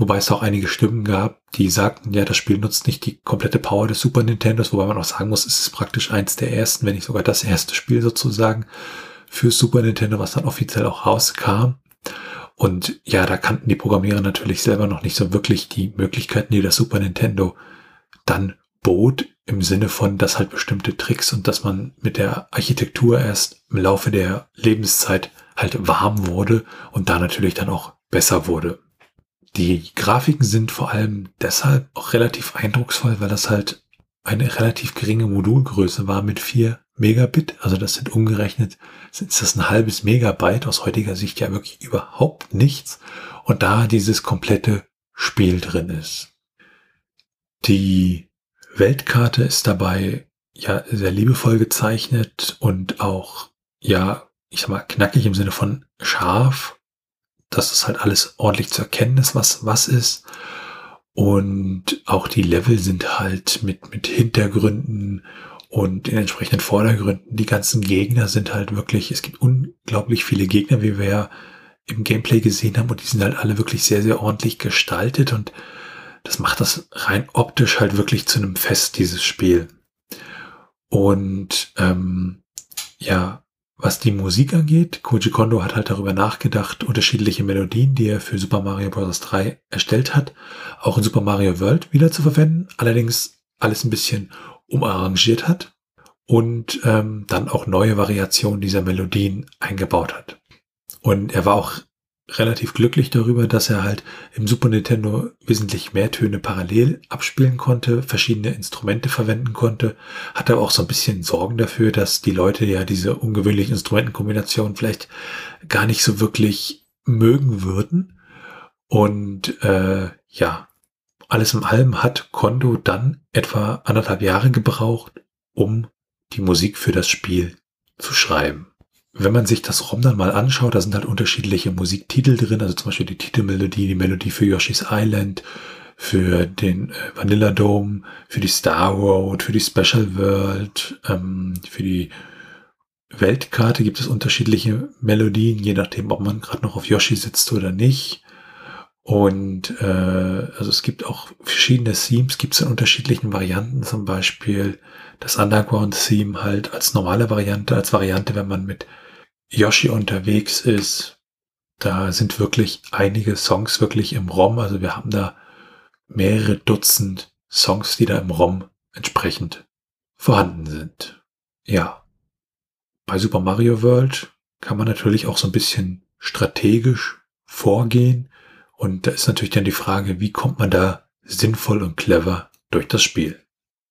Wobei es auch einige Stimmen gab, die sagten, ja, das Spiel nutzt nicht die komplette Power des Super Nintendos, wobei man auch sagen muss, es ist praktisch eins der ersten, wenn nicht sogar das erste Spiel sozusagen für Super Nintendo, was dann offiziell auch rauskam. Und ja, da kannten die Programmierer natürlich selber noch nicht so wirklich die Möglichkeiten, die das Super Nintendo dann bot, im Sinne von, dass halt bestimmte Tricks und dass man mit der Architektur erst im Laufe der Lebenszeit halt warm wurde und da natürlich dann auch besser wurde. Die Grafiken sind vor allem deshalb auch relativ eindrucksvoll, weil das halt eine relativ geringe Modulgröße war mit 4 Megabit. Also das sind umgerechnet, ist das ein halbes Megabyte, aus heutiger Sicht ja wirklich überhaupt nichts. Und da dieses komplette Spiel drin ist. Die Weltkarte ist dabei ja sehr liebevoll gezeichnet und auch, ja, ich sag mal, knackig im Sinne von scharf das halt alles ordentlich zu erkennen ist, was was ist. Und auch die Level sind halt mit, mit Hintergründen und in entsprechenden Vordergründen. Die ganzen Gegner sind halt wirklich, es gibt unglaublich viele Gegner, wie wir ja im Gameplay gesehen haben. Und die sind halt alle wirklich sehr, sehr ordentlich gestaltet. Und das macht das rein optisch halt wirklich zu einem Fest, dieses Spiel. Und ähm, ja, was die Musik angeht, Koji Kondo hat halt darüber nachgedacht, unterschiedliche Melodien, die er für Super Mario Bros. 3 erstellt hat, auch in Super Mario World wieder zu verwenden. Allerdings alles ein bisschen umarrangiert hat und ähm, dann auch neue Variationen dieser Melodien eingebaut hat. Und er war auch relativ glücklich darüber, dass er halt im Super Nintendo wesentlich mehr Töne parallel abspielen konnte, verschiedene Instrumente verwenden konnte, hatte auch so ein bisschen Sorgen dafür, dass die Leute ja diese ungewöhnlichen Instrumentenkombinationen vielleicht gar nicht so wirklich mögen würden. Und äh, ja, alles im allem hat Kondo dann etwa anderthalb Jahre gebraucht, um die Musik für das Spiel zu schreiben wenn man sich das ROM dann mal anschaut, da sind halt unterschiedliche Musiktitel drin, also zum Beispiel die Titelmelodie, die Melodie für Yoshi's Island, für den äh, Vanilla Dome, für die Star Road, für die Special World, ähm, für die Weltkarte gibt es unterschiedliche Melodien, je nachdem, ob man gerade noch auf Yoshi sitzt oder nicht. Und äh, also es gibt auch verschiedene Themes, gibt es in unterschiedlichen Varianten, zum Beispiel das Underground-Theme halt als normale Variante, als Variante, wenn man mit Yoshi unterwegs ist. Da sind wirklich einige Songs wirklich im ROM. Also wir haben da mehrere Dutzend Songs, die da im ROM entsprechend vorhanden sind. Ja. Bei Super Mario World kann man natürlich auch so ein bisschen strategisch vorgehen. Und da ist natürlich dann die Frage, wie kommt man da sinnvoll und clever durch das Spiel?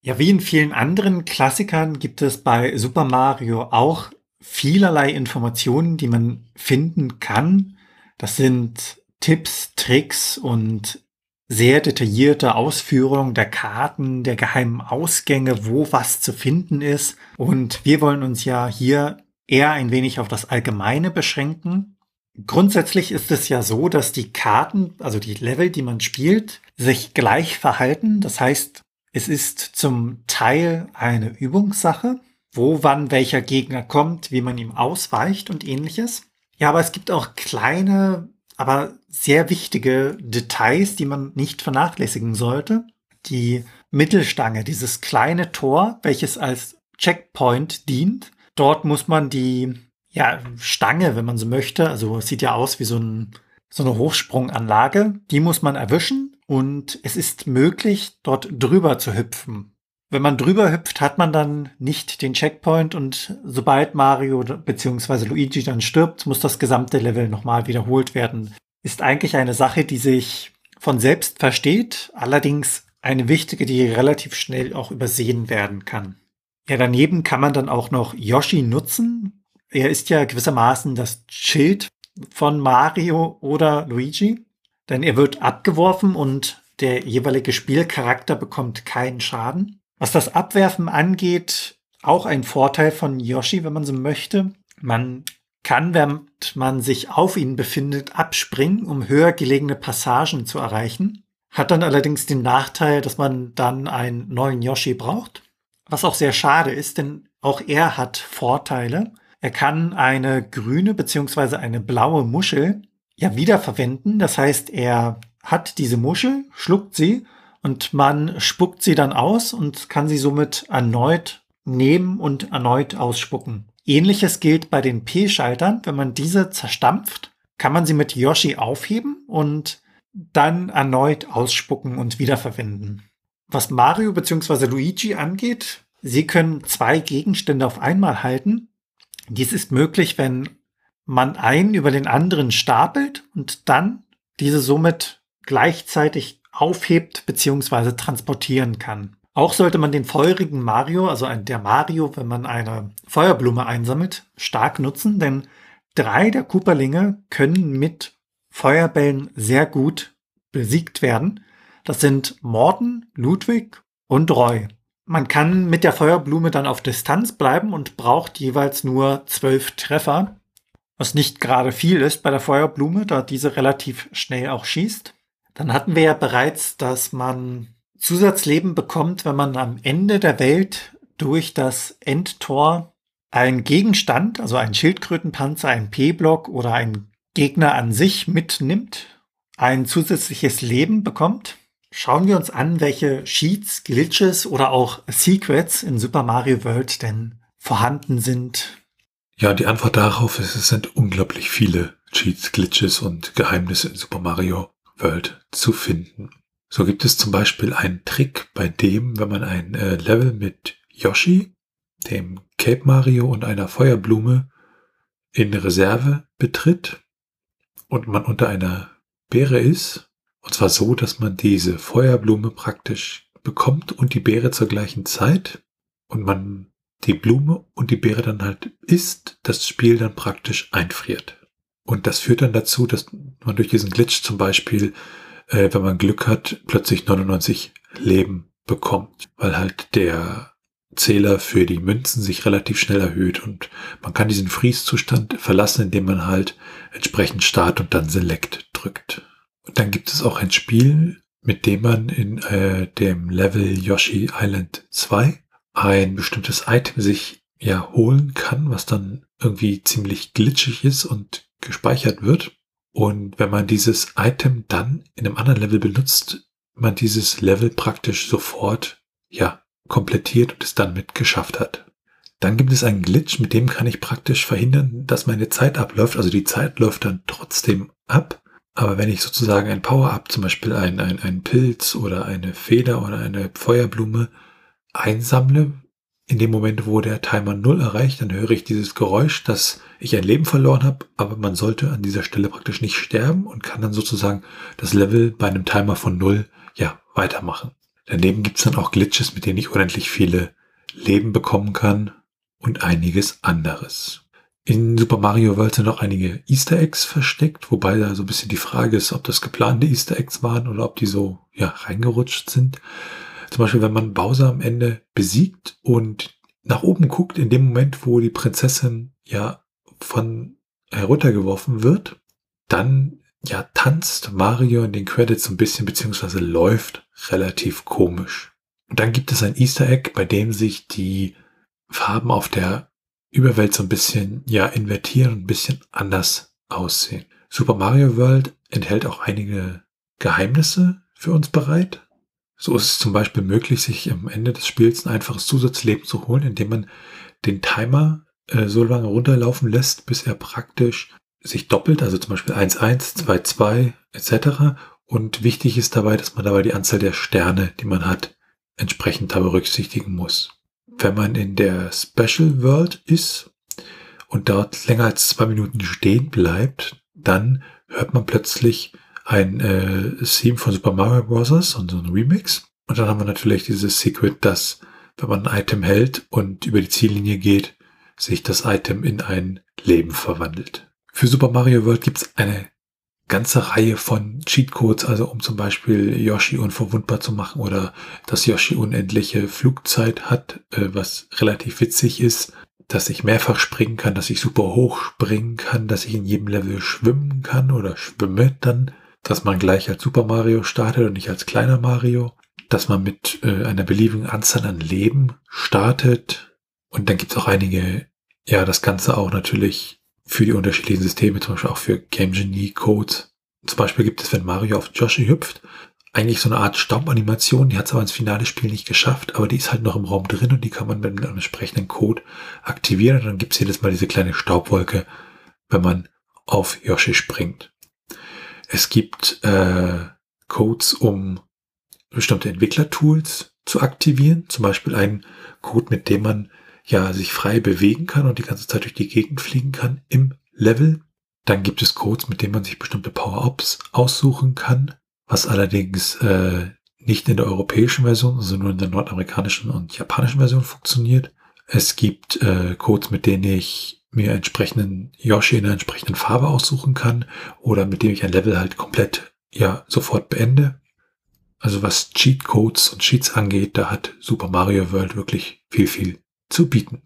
Ja, wie in vielen anderen Klassikern gibt es bei Super Mario auch vielerlei Informationen, die man finden kann. Das sind Tipps, Tricks und sehr detaillierte Ausführungen der Karten, der geheimen Ausgänge, wo was zu finden ist. Und wir wollen uns ja hier eher ein wenig auf das Allgemeine beschränken. Grundsätzlich ist es ja so, dass die Karten, also die Level, die man spielt, sich gleich verhalten. Das heißt, es ist zum Teil eine Übungssache wo wann welcher Gegner kommt, wie man ihm ausweicht und ähnliches. Ja, aber es gibt auch kleine, aber sehr wichtige Details, die man nicht vernachlässigen sollte. Die Mittelstange, dieses kleine Tor, welches als Checkpoint dient. Dort muss man die ja, Stange, wenn man so möchte, also es sieht ja aus wie so, ein, so eine Hochsprunganlage, die muss man erwischen und es ist möglich, dort drüber zu hüpfen. Wenn man drüber hüpft, hat man dann nicht den Checkpoint und sobald Mario bzw. Luigi dann stirbt, muss das gesamte Level nochmal wiederholt werden. Ist eigentlich eine Sache, die sich von selbst versteht, allerdings eine wichtige, die relativ schnell auch übersehen werden kann. Ja, daneben kann man dann auch noch Yoshi nutzen. Er ist ja gewissermaßen das Schild von Mario oder Luigi, denn er wird abgeworfen und der jeweilige Spielcharakter bekommt keinen Schaden. Was das Abwerfen angeht, auch ein Vorteil von Yoshi, wenn man so möchte. Man kann, während man sich auf ihn befindet, abspringen, um höher gelegene Passagen zu erreichen. Hat dann allerdings den Nachteil, dass man dann einen neuen Yoshi braucht. Was auch sehr schade ist, denn auch er hat Vorteile. Er kann eine grüne bzw. eine blaue Muschel ja wiederverwenden. Das heißt, er hat diese Muschel, schluckt sie und man spuckt sie dann aus und kann sie somit erneut nehmen und erneut ausspucken. Ähnliches gilt bei den P-Schaltern. Wenn man diese zerstampft, kann man sie mit Yoshi aufheben und dann erneut ausspucken und wiederverwenden. Was Mario bzw. Luigi angeht, sie können zwei Gegenstände auf einmal halten. Dies ist möglich, wenn man einen über den anderen stapelt und dann diese somit gleichzeitig aufhebt bzw. transportieren kann. Auch sollte man den feurigen Mario, also der Mario, wenn man eine Feuerblume einsammelt, stark nutzen, denn drei der Cooperlinge können mit Feuerbällen sehr gut besiegt werden. Das sind Morten, Ludwig und Roy. Man kann mit der Feuerblume dann auf Distanz bleiben und braucht jeweils nur zwölf Treffer, was nicht gerade viel ist bei der Feuerblume, da diese relativ schnell auch schießt. Dann hatten wir ja bereits, dass man Zusatzleben bekommt, wenn man am Ende der Welt durch das Endtor ein Gegenstand, also ein Schildkrötenpanzer, ein P-Block oder ein Gegner an sich mitnimmt, ein zusätzliches Leben bekommt. Schauen wir uns an, welche Cheats, Glitches oder auch Secrets in Super Mario World denn vorhanden sind. Ja, die Antwort darauf ist, es sind unglaublich viele Cheats, Glitches und Geheimnisse in Super Mario World zu finden. So gibt es zum Beispiel einen Trick, bei dem, wenn man ein äh, Level mit Yoshi, dem Cape Mario und einer Feuerblume in Reserve betritt und man unter einer Beere ist, und zwar so, dass man diese Feuerblume praktisch bekommt und die Beere zur gleichen Zeit und man die Blume und die Beere dann halt isst, das Spiel dann praktisch einfriert. Und das führt dann dazu, dass man durch diesen Glitch zum Beispiel, äh, wenn man Glück hat, plötzlich 99 Leben bekommt, weil halt der Zähler für die Münzen sich relativ schnell erhöht und man kann diesen Freeze-Zustand verlassen, indem man halt entsprechend Start und dann Select drückt. Und dann gibt es auch ein Spiel, mit dem man in äh, dem Level Yoshi Island 2 ein bestimmtes Item sich ja holen kann, was dann irgendwie ziemlich glitschig ist und gespeichert wird. Und wenn man dieses Item dann in einem anderen Level benutzt, man dieses Level praktisch sofort, ja, komplettiert und es dann mit geschafft hat. Dann gibt es einen Glitch, mit dem kann ich praktisch verhindern, dass meine Zeit abläuft. Also die Zeit läuft dann trotzdem ab. Aber wenn ich sozusagen ein Power-Up, zum Beispiel ein, ein, ein Pilz oder eine Feder oder eine Feuerblume einsammle, in dem Moment, wo der Timer null erreicht, dann höre ich dieses Geräusch, dass ich ein Leben verloren habe, aber man sollte an dieser Stelle praktisch nicht sterben und kann dann sozusagen das Level bei einem Timer von null ja weitermachen. Daneben gibt's dann auch Glitches, mit denen ich unendlich viele Leben bekommen kann und einiges anderes. In Super Mario World sind noch einige Easter Eggs versteckt, wobei da so ein bisschen die Frage ist, ob das geplante Easter Eggs waren oder ob die so ja reingerutscht sind. Zum Beispiel, wenn man Bowser am Ende besiegt und nach oben guckt, in dem Moment, wo die Prinzessin ja von heruntergeworfen wird, dann ja tanzt Mario in den Credits so ein bisschen, beziehungsweise läuft relativ komisch. Und dann gibt es ein Easter Egg, bei dem sich die Farben auf der Überwelt so ein bisschen, ja, invertieren und ein bisschen anders aussehen. Super Mario World enthält auch einige Geheimnisse für uns bereit. So ist es zum Beispiel möglich, sich am Ende des Spiels ein einfaches Zusatzleben zu holen, indem man den Timer äh, so lange runterlaufen lässt, bis er praktisch sich doppelt, also zum Beispiel 1-1, 2-2 etc. Und wichtig ist dabei, dass man dabei die Anzahl der Sterne, die man hat, entsprechend berücksichtigen muss. Wenn man in der Special World ist und dort länger als zwei Minuten stehen bleibt, dann hört man plötzlich ein äh, Theme von Super Mario Bros. und so ein Remix. Und dann haben wir natürlich dieses Secret, dass wenn man ein Item hält und über die Ziellinie geht, sich das Item in ein Leben verwandelt. Für Super Mario World gibt es eine ganze Reihe von Cheatcodes, also um zum Beispiel Yoshi unverwundbar zu machen oder dass Yoshi unendliche Flugzeit hat, äh, was relativ witzig ist, dass ich mehrfach springen kann, dass ich super hoch springen kann, dass ich in jedem Level schwimmen kann oder schwimme dann dass man gleich als Super Mario startet und nicht als kleiner Mario, dass man mit äh, einer beliebigen Anzahl an Leben startet. Und dann gibt es auch einige, ja, das Ganze auch natürlich für die unterschiedlichen Systeme, zum Beispiel auch für Game Genie Codes. Zum Beispiel gibt es, wenn Mario auf Joshi hüpft, eigentlich so eine Art Staubanimation, die hat es aber ins finale Spiel nicht geschafft, aber die ist halt noch im Raum drin und die kann man mit einem entsprechenden Code aktivieren und dann gibt es jedes Mal diese kleine Staubwolke, wenn man auf Yoshi springt. Es gibt äh, Codes, um bestimmte Entwicklertools zu aktivieren. Zum Beispiel ein Code, mit dem man ja sich frei bewegen kann und die ganze Zeit durch die Gegend fliegen kann im Level. Dann gibt es Codes, mit denen man sich bestimmte Power-Ups aussuchen kann, was allerdings äh, nicht in der europäischen Version, also nur in der nordamerikanischen und japanischen Version funktioniert. Es gibt äh, Codes, mit denen ich mir entsprechenden Yoshi in einer entsprechenden Farbe aussuchen kann oder mit dem ich ein Level halt komplett ja sofort beende. Also was Cheat Codes und Cheats angeht, da hat Super Mario World wirklich viel, viel zu bieten.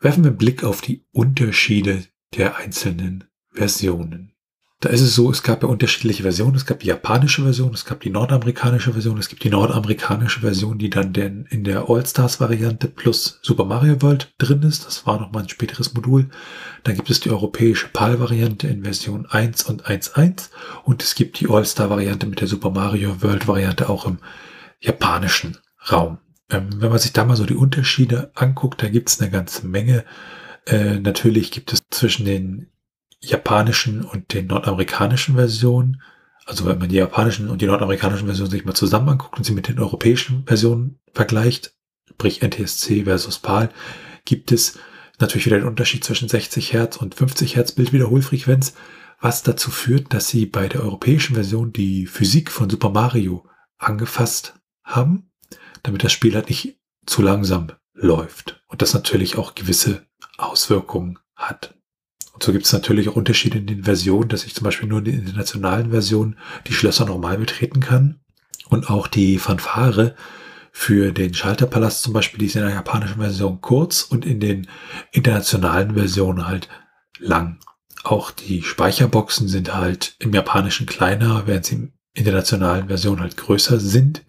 Werfen wir einen Blick auf die Unterschiede der einzelnen Versionen. Da ist es so, es gab ja unterschiedliche Versionen. Es gab die japanische Version, es gab die nordamerikanische Version, es gibt die nordamerikanische Version, die dann denn in der All-Stars-Variante plus Super Mario World drin ist. Das war nochmal ein späteres Modul. Dann gibt es die europäische PAL-Variante in Version 1 und 1.1 und es gibt die All-Star-Variante mit der Super Mario World-Variante auch im japanischen Raum. Ähm, wenn man sich da mal so die Unterschiede anguckt, da gibt es eine ganze Menge. Äh, natürlich gibt es zwischen den japanischen und den nordamerikanischen Versionen, also wenn man die japanischen und die nordamerikanischen Versionen sich mal zusammen anguckt und sie mit den europäischen Versionen vergleicht, sprich NTSC versus PAL, gibt es natürlich wieder den Unterschied zwischen 60 Hertz und 50 Hertz Bildwiederholfrequenz, was dazu führt, dass sie bei der europäischen Version die Physik von Super Mario angefasst haben, damit das Spiel halt nicht zu langsam läuft und das natürlich auch gewisse Auswirkungen hat. Und so gibt es natürlich auch Unterschiede in den Versionen, dass ich zum Beispiel nur in der internationalen Version die Schlösser normal betreten kann. Und auch die Fanfare für den Schalterpalast zum Beispiel, die ist in der japanischen Version kurz und in den internationalen Versionen halt lang. Auch die Speicherboxen sind halt im japanischen kleiner, während sie im internationalen Version halt größer sind.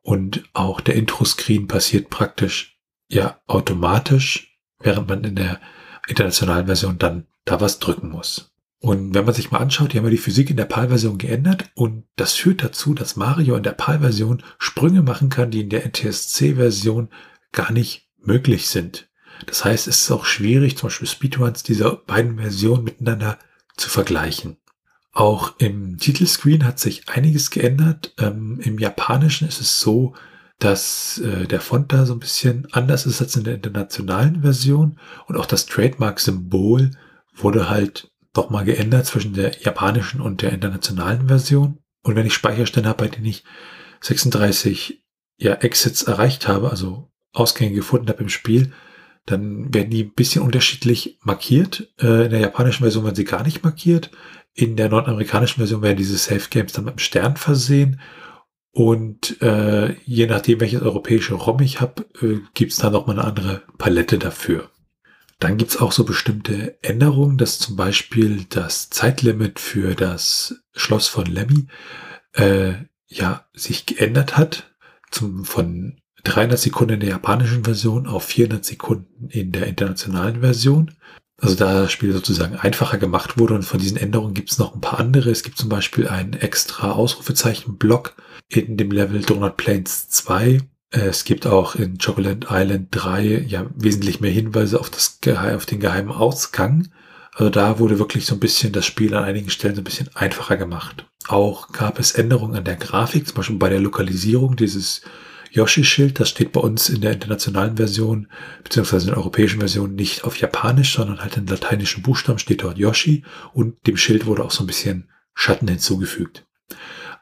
Und auch der Intro-Screen passiert praktisch ja automatisch, während man in der internationalen Version dann da was drücken muss. Und wenn man sich mal anschaut, die haben ja die Physik in der PAL-Version geändert und das führt dazu, dass Mario in der PAL-Version Sprünge machen kann, die in der NTSC-Version gar nicht möglich sind. Das heißt, es ist auch schwierig, zum Beispiel Speedruns dieser beiden Versionen miteinander zu vergleichen. Auch im Titelscreen hat sich einiges geändert. Ähm, Im Japanischen ist es so, dass äh, der Font da so ein bisschen anders ist als in der internationalen Version und auch das Trademark-Symbol wurde halt doch mal geändert zwischen der japanischen und der internationalen Version. Und wenn ich Speicherstände habe, bei denen ich 36 ja, Exits erreicht habe, also Ausgänge gefunden habe im Spiel, dann werden die ein bisschen unterschiedlich markiert. Äh, in der japanischen Version werden sie gar nicht markiert. In der nordamerikanischen Version werden diese Safe Games dann mit einem Stern versehen. Und äh, je nachdem, welches europäische ROM ich habe, äh, gibt es da noch mal eine andere Palette dafür. Dann gibt's auch so bestimmte Änderungen, dass zum Beispiel das Zeitlimit für das Schloss von Lemmy äh, ja sich geändert hat, zum, von 300 Sekunden in der japanischen Version auf 400 Sekunden in der internationalen Version. Also da das Spiel sozusagen einfacher gemacht wurde und von diesen Änderungen gibt es noch ein paar andere. Es gibt zum Beispiel einen extra Ausrufezeichen-Block in dem Level Donut Plains 2, es gibt auch in Chocolate Island 3 ja wesentlich mehr Hinweise auf, das, auf den geheimen Ausgang. Also da wurde wirklich so ein bisschen das Spiel an einigen Stellen so ein bisschen einfacher gemacht. Auch gab es Änderungen an der Grafik, zum Beispiel bei der Lokalisierung dieses Yoshi-Schild. Das steht bei uns in der internationalen Version, beziehungsweise in der europäischen Version nicht auf Japanisch, sondern halt in lateinischen Buchstaben steht dort Yoshi und dem Schild wurde auch so ein bisschen Schatten hinzugefügt.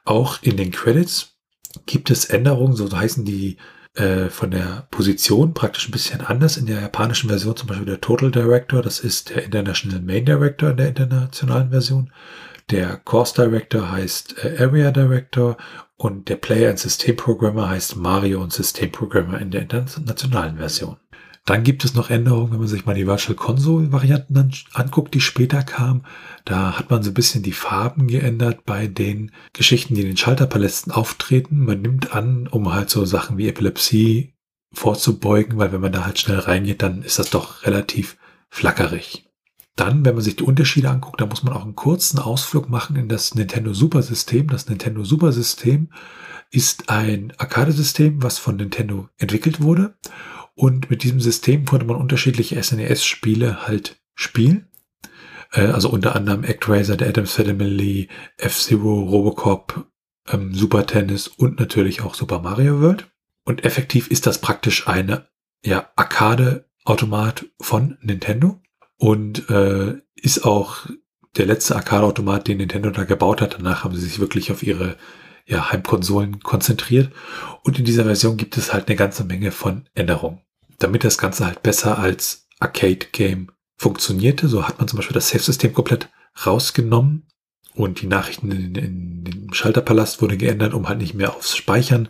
Auch in den Credits gibt es Änderungen, so heißen die äh, von der Position praktisch ein bisschen anders. In der japanischen Version zum Beispiel der Total Director, das ist der International Main Director in der internationalen Version. Der Course Director heißt äh, Area Director und der Player and System Programmer heißt Mario und System Programmer in der internationalen Version. Dann gibt es noch Änderungen, wenn man sich mal die Virtual Console Varianten anguckt, die später kamen. Da hat man so ein bisschen die Farben geändert bei den Geschichten, die in den Schalterpalästen auftreten. Man nimmt an, um halt so Sachen wie Epilepsie vorzubeugen, weil wenn man da halt schnell reingeht, dann ist das doch relativ flackerig. Dann, wenn man sich die Unterschiede anguckt, da muss man auch einen kurzen Ausflug machen in das Nintendo Super System. Das Nintendo Super System ist ein Arcade-System, was von Nintendo entwickelt wurde und mit diesem System konnte man unterschiedliche SNES-Spiele halt spielen. Äh, also unter anderem ActRaiser, der Adams Family, F-Zero, Robocop, ähm, Super Tennis und natürlich auch Super Mario World. Und effektiv ist das praktisch eine ja, Arcade-Automat von Nintendo und äh, ist auch der letzte Arcade-Automat, den Nintendo da gebaut hat. Danach haben sie sich wirklich auf ihre ja, Heimkonsolen konzentriert. Und in dieser Version gibt es halt eine ganze Menge von Änderungen damit das Ganze halt besser als Arcade-Game funktionierte. So hat man zum Beispiel das Safe-System komplett rausgenommen und die Nachrichten in, in, dem Schalterpalast wurde geändert, um halt nicht mehr aufs Speichern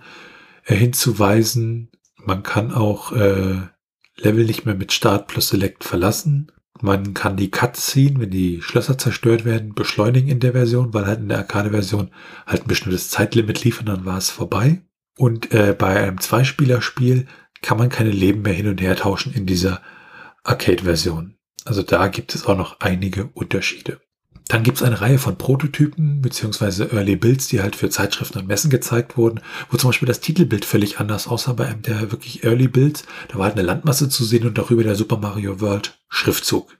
äh, hinzuweisen. Man kann auch äh, Level nicht mehr mit Start plus Select verlassen. Man kann die Cutscene, wenn die Schlösser zerstört werden, beschleunigen in der Version, weil halt in der Arcade-Version halt ein bestimmtes Zeitlimit lief und dann war es vorbei. Und äh, bei einem Zweispielerspiel kann man keine Leben mehr hin und her tauschen in dieser Arcade-Version. Also da gibt es auch noch einige Unterschiede. Dann gibt es eine Reihe von Prototypen beziehungsweise Early Builds, die halt für Zeitschriften und Messen gezeigt wurden, wo zum Beispiel das Titelbild völlig anders aussah bei einem der wirklich Early Builds. Da war halt eine Landmasse zu sehen und darüber der Super Mario World Schriftzug.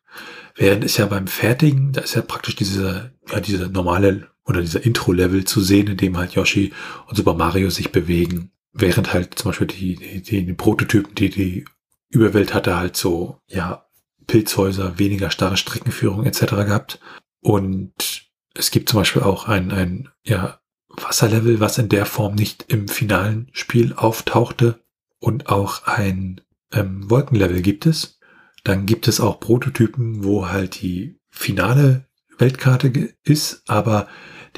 Während es ja beim Fertigen, da ist ja praktisch diese, ja, diese normale oder dieser Intro-Level zu sehen, in dem halt Yoshi und Super Mario sich bewegen. Während halt zum Beispiel die, die, die, Prototypen, die die Überwelt hatte, halt so, ja, Pilzhäuser, weniger starre Streckenführung etc. gehabt. Und es gibt zum Beispiel auch ein, ein ja, Wasserlevel, was in der Form nicht im finalen Spiel auftauchte. Und auch ein ähm, Wolkenlevel gibt es. Dann gibt es auch Prototypen, wo halt die finale Weltkarte ist, aber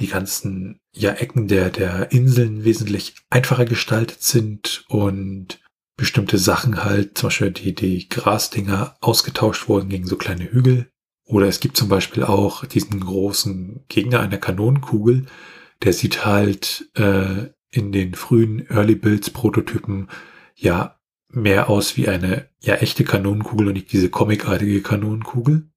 die ganzen ja, Ecken der, der Inseln wesentlich einfacher gestaltet sind und bestimmte Sachen halt, zum Beispiel die, die Grasdinger ausgetauscht wurden gegen so kleine Hügel. Oder es gibt zum Beispiel auch diesen großen Gegner einer Kanonenkugel, der sieht halt äh, in den frühen Early Builds Prototypen ja mehr aus wie eine ja echte Kanonenkugel und nicht diese comicartige Kanonenkugel.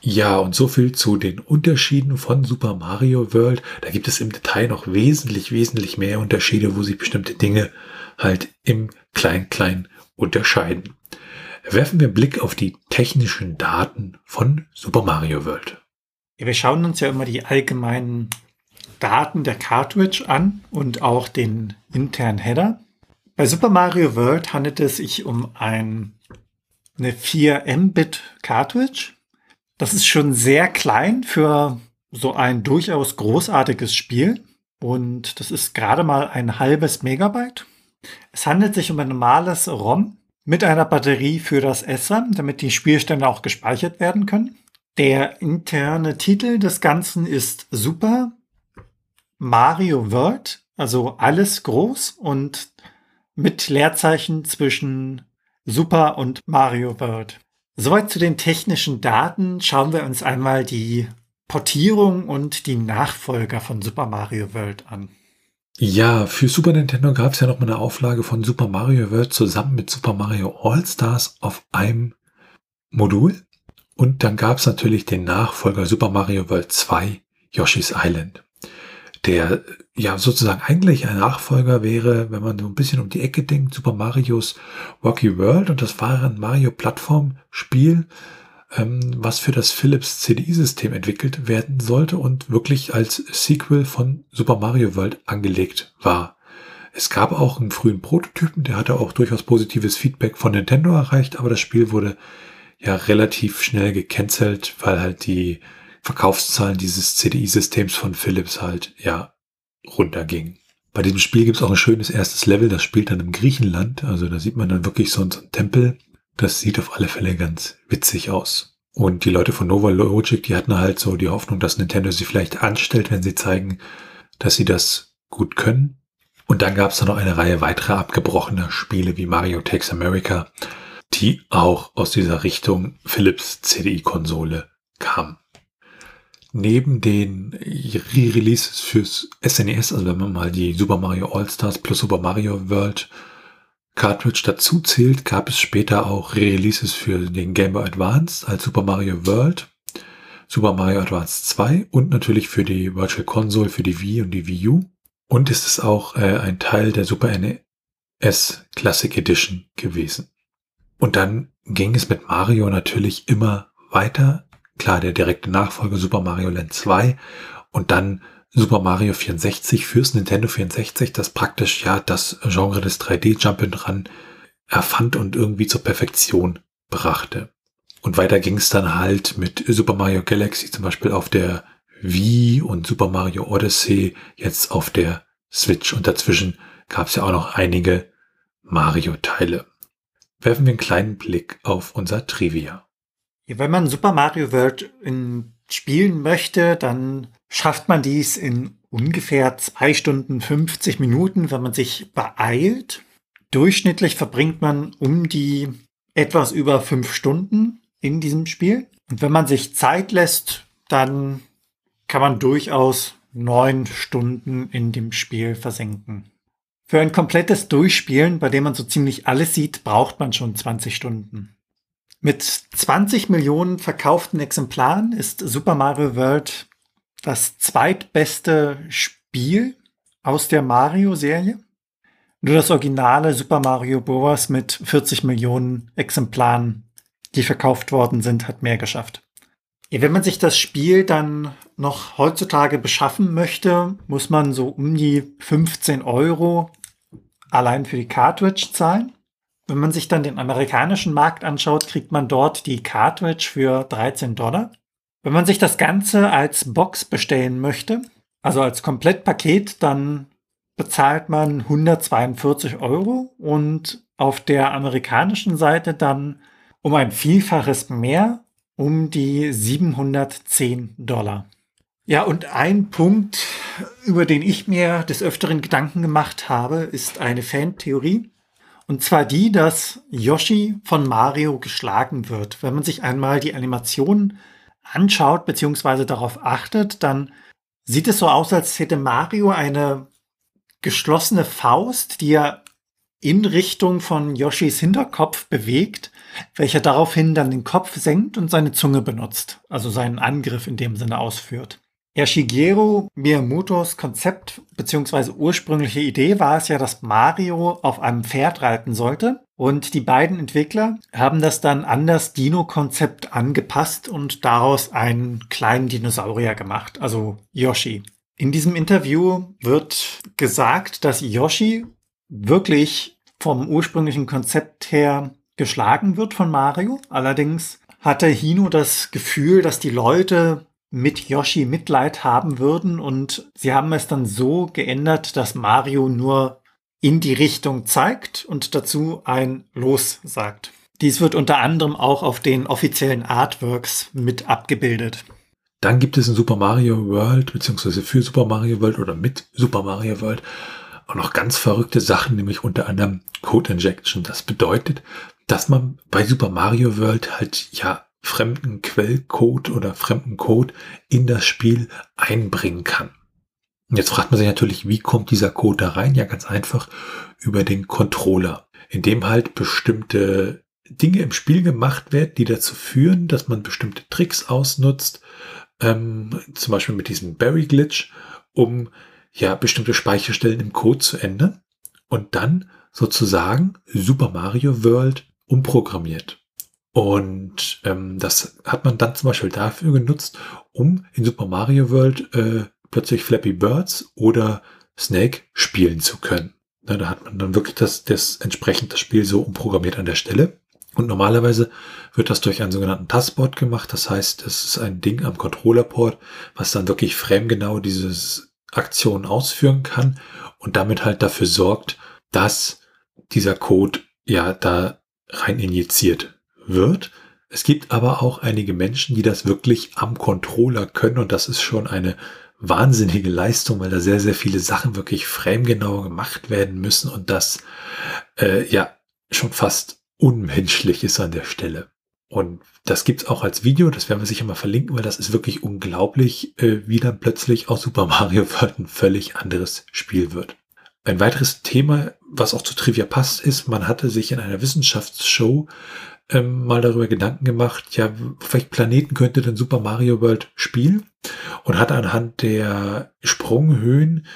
Ja, und so viel zu den Unterschieden von Super Mario World. Da gibt es im Detail noch wesentlich, wesentlich mehr Unterschiede, wo sich bestimmte Dinge halt im Klein-Klein unterscheiden werfen wir einen Blick auf die technischen Daten von Super Mario World. Ja, wir schauen uns ja immer die allgemeinen Daten der Cartridge an und auch den internen Header. Bei Super Mario World handelt es sich um ein, eine 4 Mbit Cartridge. Das ist schon sehr klein für so ein durchaus großartiges Spiel. Und das ist gerade mal ein halbes Megabyte. Es handelt sich um ein normales ROM mit einer Batterie für das SRAM, damit die Spielstände auch gespeichert werden können. Der interne Titel des Ganzen ist Super Mario World, also alles groß und mit Leerzeichen zwischen Super und Mario World. Soweit zu den technischen Daten. Schauen wir uns einmal die Portierung und die Nachfolger von Super Mario World an. Ja, für Super Nintendo gab es ja noch mal eine Auflage von Super Mario World zusammen mit Super Mario All Stars auf einem Modul. Und dann gab es natürlich den Nachfolger Super Mario World 2, Yoshi's Island. Der ja sozusagen eigentlich ein Nachfolger wäre, wenn man so ein bisschen um die Ecke denkt, Super Mario's Rocky World. Und das war ein Mario-Plattform-Spiel, ähm, was für das Philips CDI-System entwickelt werden sollte und wirklich als Sequel von Super Mario World angelegt war. Es gab auch einen frühen Prototypen, der hatte auch durchaus positives Feedback von Nintendo erreicht, aber das Spiel wurde ja relativ schnell gecancelt, weil halt die Verkaufszahlen dieses CDI-Systems von Philips halt ja runtergingen. Bei diesem Spiel gibt es auch ein schönes erstes Level, das spielt dann im Griechenland. Also da sieht man dann wirklich so einen Tempel das sieht auf alle Fälle ganz witzig aus. Und die Leute von Nova Logic, die hatten halt so die Hoffnung, dass Nintendo sie vielleicht anstellt, wenn sie zeigen, dass sie das gut können. Und dann gab es noch eine Reihe weiterer abgebrochener Spiele wie Mario Takes America, die auch aus dieser Richtung Philips CDI-Konsole kamen. Neben den Re-Releases fürs SNES, e also wenn man mal die Super Mario All-Stars plus Super Mario World Cartridge dazu zählt, gab es später auch Releases für den Game Boy Advance als Super Mario World, Super Mario Advance 2 und natürlich für die Virtual Console, für die Wii und die Wii U. Und ist es auch äh, ein Teil der Super NES Classic Edition gewesen. Und dann ging es mit Mario natürlich immer weiter. Klar, der direkte Nachfolger Super Mario Land 2 und dann Super Mario 64 fürs Nintendo 64, das praktisch ja das Genre des 3D Jump'n'Run erfand und irgendwie zur Perfektion brachte. Und weiter ging es dann halt mit Super Mario Galaxy zum Beispiel auf der Wii und Super Mario Odyssey jetzt auf der Switch. Und dazwischen gab es ja auch noch einige Mario-Teile. Werfen wir einen kleinen Blick auf unser Trivia. Wenn man Super Mario World in spielen möchte, dann schafft man dies in ungefähr zwei Stunden 50 Minuten, wenn man sich beeilt. Durchschnittlich verbringt man um die etwas über fünf Stunden in diesem Spiel. Und wenn man sich Zeit lässt, dann kann man durchaus neun Stunden in dem Spiel versenken. Für ein komplettes Durchspielen, bei dem man so ziemlich alles sieht, braucht man schon 20 Stunden. Mit 20 Millionen verkauften Exemplaren ist Super Mario World das zweitbeste Spiel aus der Mario-Serie. Nur das originale Super Mario Bros. mit 40 Millionen Exemplaren, die verkauft worden sind, hat mehr geschafft. Wenn man sich das Spiel dann noch heutzutage beschaffen möchte, muss man so um die 15 Euro allein für die Cartridge zahlen. Wenn man sich dann den amerikanischen Markt anschaut, kriegt man dort die Cartridge für 13 Dollar. Wenn man sich das Ganze als Box bestellen möchte, also als Komplettpaket, dann bezahlt man 142 Euro und auf der amerikanischen Seite dann um ein Vielfaches mehr, um die 710 Dollar. Ja, und ein Punkt, über den ich mir des Öfteren Gedanken gemacht habe, ist eine Fantheorie. Und zwar die, dass Yoshi von Mario geschlagen wird. Wenn man sich einmal die Animation anschaut bzw. darauf achtet, dann sieht es so aus, als hätte Mario eine geschlossene Faust, die er in Richtung von Yoshis Hinterkopf bewegt, welcher daraufhin dann den Kopf senkt und seine Zunge benutzt, also seinen Angriff in dem Sinne ausführt. Ja, Shigeru Miyamotos Konzept bzw. ursprüngliche Idee war es ja, dass Mario auf einem Pferd reiten sollte. Und die beiden Entwickler haben das dann an das Dino-Konzept angepasst und daraus einen kleinen Dinosaurier gemacht, also Yoshi. In diesem Interview wird gesagt, dass Yoshi wirklich vom ursprünglichen Konzept her geschlagen wird von Mario. Allerdings hatte Hino das Gefühl, dass die Leute mit Yoshi Mitleid haben würden und sie haben es dann so geändert, dass Mario nur in die Richtung zeigt und dazu ein Los sagt. Dies wird unter anderem auch auf den offiziellen Artworks mit abgebildet. Dann gibt es in Super Mario World, beziehungsweise für Super Mario World oder mit Super Mario World auch noch ganz verrückte Sachen, nämlich unter anderem Code Injection. Das bedeutet, dass man bei Super Mario World halt ja fremden Quellcode oder fremden Code in das Spiel einbringen kann. Jetzt fragt man sich natürlich, wie kommt dieser Code da rein? Ja, ganz einfach über den Controller, in dem halt bestimmte Dinge im Spiel gemacht werden, die dazu führen, dass man bestimmte Tricks ausnutzt, ähm, zum Beispiel mit diesem Barry Glitch, um ja bestimmte Speicherstellen im Code zu ändern und dann sozusagen Super Mario World umprogrammiert. Und ähm, das hat man dann zum Beispiel dafür genutzt, um in Super Mario World äh, plötzlich Flappy Birds oder Snake spielen zu können. Na, da hat man dann wirklich das, das entsprechend das Spiel so umprogrammiert an der Stelle. Und normalerweise wird das durch einen sogenannten Taskboard gemacht. Das heißt, es ist ein Ding am Controllerport, was dann wirklich framegenau dieses Aktion ausführen kann und damit halt dafür sorgt, dass dieser Code ja da rein injiziert wird. Es gibt aber auch einige Menschen, die das wirklich am Controller können und das ist schon eine wahnsinnige Leistung, weil da sehr, sehr viele Sachen wirklich framegenau gemacht werden müssen und das äh, ja schon fast unmenschlich ist an der Stelle. Und das gibt's auch als Video, das werden wir sicher mal verlinken, weil das ist wirklich unglaublich, äh, wie dann plötzlich aus Super Mario World ein völlig anderes Spiel wird. Ein weiteres Thema, was auch zu Trivia passt, ist, man hatte sich in einer Wissenschaftsshow ähm, mal darüber Gedanken gemacht, ja, auf welchen Planeten könnte denn Super Mario World spielen? Und hat anhand der Sprunghöhen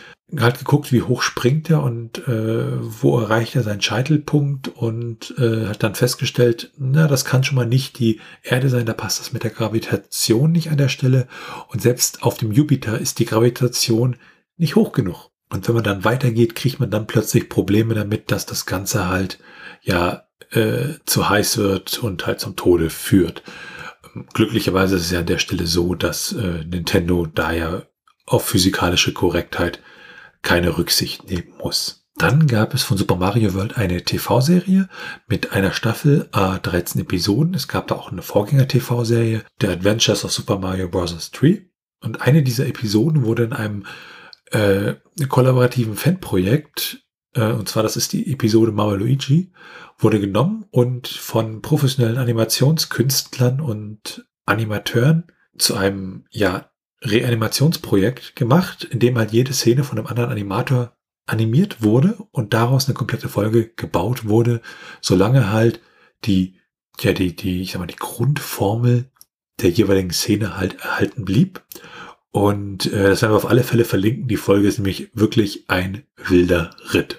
halt geguckt, wie hoch springt er und äh, wo erreicht er seinen Scheitelpunkt und äh, hat dann festgestellt, na, das kann schon mal nicht die Erde sein, da passt das mit der Gravitation nicht an der Stelle und selbst auf dem Jupiter ist die Gravitation nicht hoch genug. Und wenn man dann weitergeht, kriegt man dann plötzlich Probleme damit, dass das Ganze halt ja äh, zu heiß wird und halt zum Tode führt. Glücklicherweise ist es ja an der Stelle so, dass äh, Nintendo da ja auf physikalische Korrektheit keine Rücksicht nehmen muss. Dann gab es von Super Mario World eine TV-Serie mit einer Staffel, äh, 13 Episoden. Es gab da auch eine Vorgänger-TV-Serie, The Adventures of Super Mario Bros. 3. Und eine dieser Episoden wurde in einem äh, kollaborativen Fanprojekt äh, und zwar das ist die Episode Mama Luigi, wurde genommen und von professionellen Animationskünstlern und Animateuren zu einem, ja, Reanimationsprojekt gemacht, in dem halt jede Szene von einem anderen Animator animiert wurde und daraus eine komplette Folge gebaut wurde, solange halt die, ja, die, die, ich sag mal, die Grundformel der jeweiligen Szene halt erhalten blieb. Und äh, das werden wir auf alle Fälle verlinken. Die Folge ist nämlich wirklich ein wilder Ritt.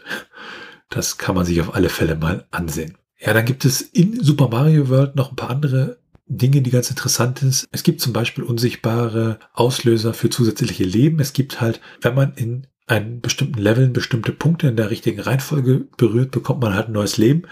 Das kann man sich auf alle Fälle mal ansehen. Ja, dann gibt es in Super Mario World noch ein paar andere Dinge, die ganz interessant sind. Es gibt zum Beispiel unsichtbare Auslöser für zusätzliche Leben. Es gibt halt, wenn man in einen bestimmten Leveln bestimmte Punkte in der richtigen Reihenfolge berührt, bekommt man halt ein neues Leben.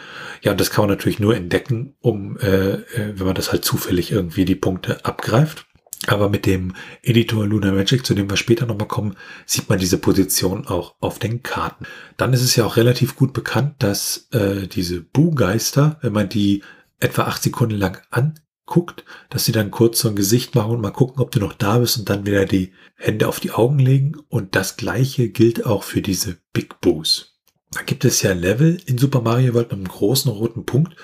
Ja, und das kann man natürlich nur entdecken, um, äh, äh, wenn man das halt zufällig irgendwie die Punkte abgreift. Aber mit dem Editor Luna Magic, zu dem wir später nochmal kommen, sieht man diese Position auch auf den Karten. Dann ist es ja auch relativ gut bekannt, dass äh, diese Bu-Geister, wenn man die etwa acht Sekunden lang an guckt, dass sie dann kurz so ein Gesicht machen und mal gucken, ob du noch da bist und dann wieder die Hände auf die Augen legen. Und das gleiche gilt auch für diese Big Boos. Da gibt es ja Level in Super Mario World mit einem großen roten Punkt.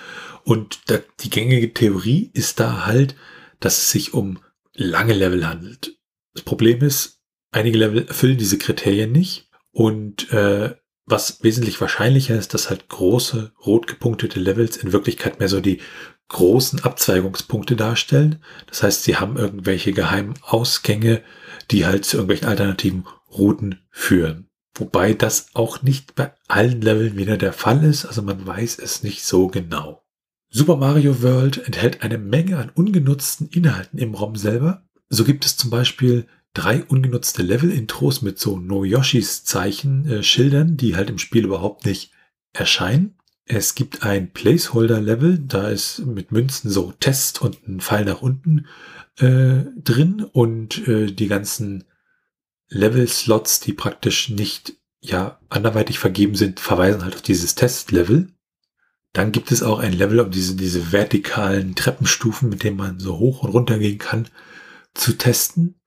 Und die gängige Theorie ist da halt, dass es sich um lange Level handelt. Das Problem ist, einige Level erfüllen diese Kriterien nicht. Und äh, was wesentlich wahrscheinlicher ist, dass halt große rot gepunktete Levels in Wirklichkeit mehr so die großen Abzweigungspunkte darstellen. Das heißt, sie haben irgendwelche geheimen Ausgänge, die halt zu irgendwelchen alternativen Routen führen. Wobei das auch nicht bei allen Leveln wieder der Fall ist, also man weiß es nicht so genau. Super Mario World enthält eine Menge an ungenutzten Inhalten im ROM selber. So gibt es zum Beispiel drei ungenutzte Level-Intros mit so No Yoshis Zeichen, äh, Schildern, die halt im Spiel überhaupt nicht erscheinen. Es gibt ein Placeholder-Level, da ist mit Münzen so Test und ein Pfeil nach unten äh, drin und äh, die ganzen Level-Slots, die praktisch nicht ja anderweitig vergeben sind, verweisen halt auf dieses Test-Level. Dann gibt es auch ein Level, um diese, diese vertikalen Treppenstufen, mit denen man so hoch und runter gehen kann, zu testen.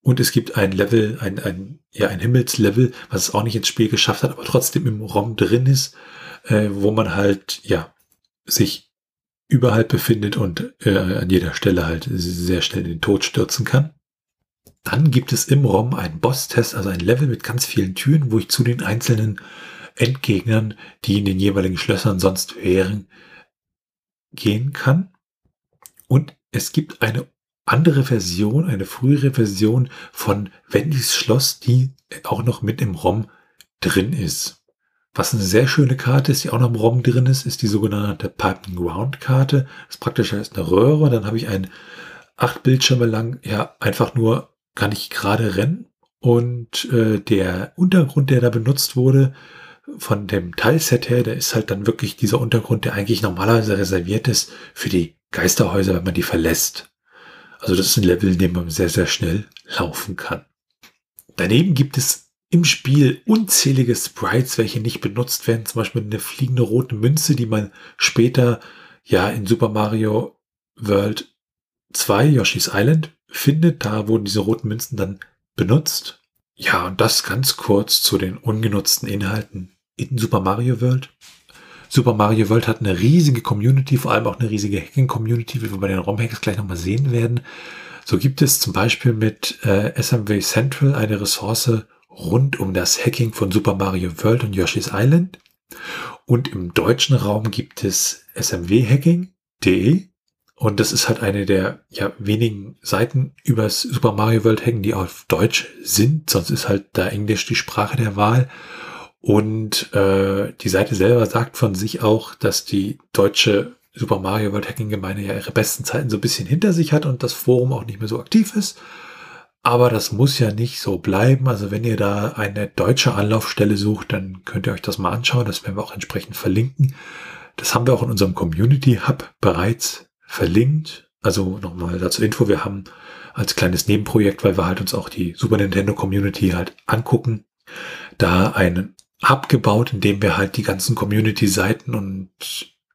Und es gibt ein Level, ein, ein, ja, ein Himmelslevel, was es auch nicht ins Spiel geschafft hat, aber trotzdem im ROM drin ist, äh, wo man halt, ja, sich überall befindet und äh, an jeder Stelle halt sehr schnell in den Tod stürzen kann. Dann gibt es im ROM einen Boss-Test, also ein Level mit ganz vielen Türen, wo ich zu den einzelnen Endgegnern, die in den jeweiligen Schlössern sonst wären, gehen kann. Und es gibt eine andere Version, eine frühere Version von Wendys Schloss, die auch noch mit im ROM drin ist. Was eine sehr schöne Karte ist, die auch noch im ROM drin ist, ist die sogenannte Pipe Ground Karte. Das praktisch ist eine Röhre. Dann habe ich ein acht Bildschirme lang, ja, einfach nur kann ich gerade rennen. Und äh, der Untergrund, der da benutzt wurde, von dem Teilset her, der ist halt dann wirklich dieser Untergrund, der eigentlich normalerweise reserviert ist für die Geisterhäuser, wenn man die verlässt. Also das ist ein Level, in dem man sehr, sehr schnell laufen kann. Daneben gibt es im Spiel unzählige Sprites, welche nicht benutzt werden, zum Beispiel eine fliegende rote Münze, die man später ja in Super Mario World 2, Yoshi's Island, findet. Da wurden diese roten Münzen dann benutzt. Ja, und das ganz kurz zu den ungenutzten Inhalten in Super Mario World. Super Mario World hat eine riesige Community, vor allem auch eine riesige Hacking-Community, wie wir bei den ROM-Hacks gleich nochmal sehen werden. So gibt es zum Beispiel mit äh, SMW Central eine Ressource rund um das Hacking von Super Mario World und Yoshi's Island. Und im deutschen Raum gibt es smwhacking.de. Und das ist halt eine der ja, wenigen Seiten übers Super Mario World Hacken, die auf Deutsch sind. Sonst ist halt da Englisch die Sprache der Wahl. Und äh, die Seite selber sagt von sich auch, dass die deutsche Super Mario World Hacking Gemeinde ja ihre besten Zeiten so ein bisschen hinter sich hat und das Forum auch nicht mehr so aktiv ist. Aber das muss ja nicht so bleiben. Also wenn ihr da eine deutsche Anlaufstelle sucht, dann könnt ihr euch das mal anschauen. Das werden wir auch entsprechend verlinken. Das haben wir auch in unserem Community Hub bereits verlinkt. Also nochmal dazu Info. Wir haben als kleines Nebenprojekt, weil wir halt uns auch die Super Nintendo Community halt angucken, da einen Hub gebaut, in dem wir halt die ganzen Community-Seiten und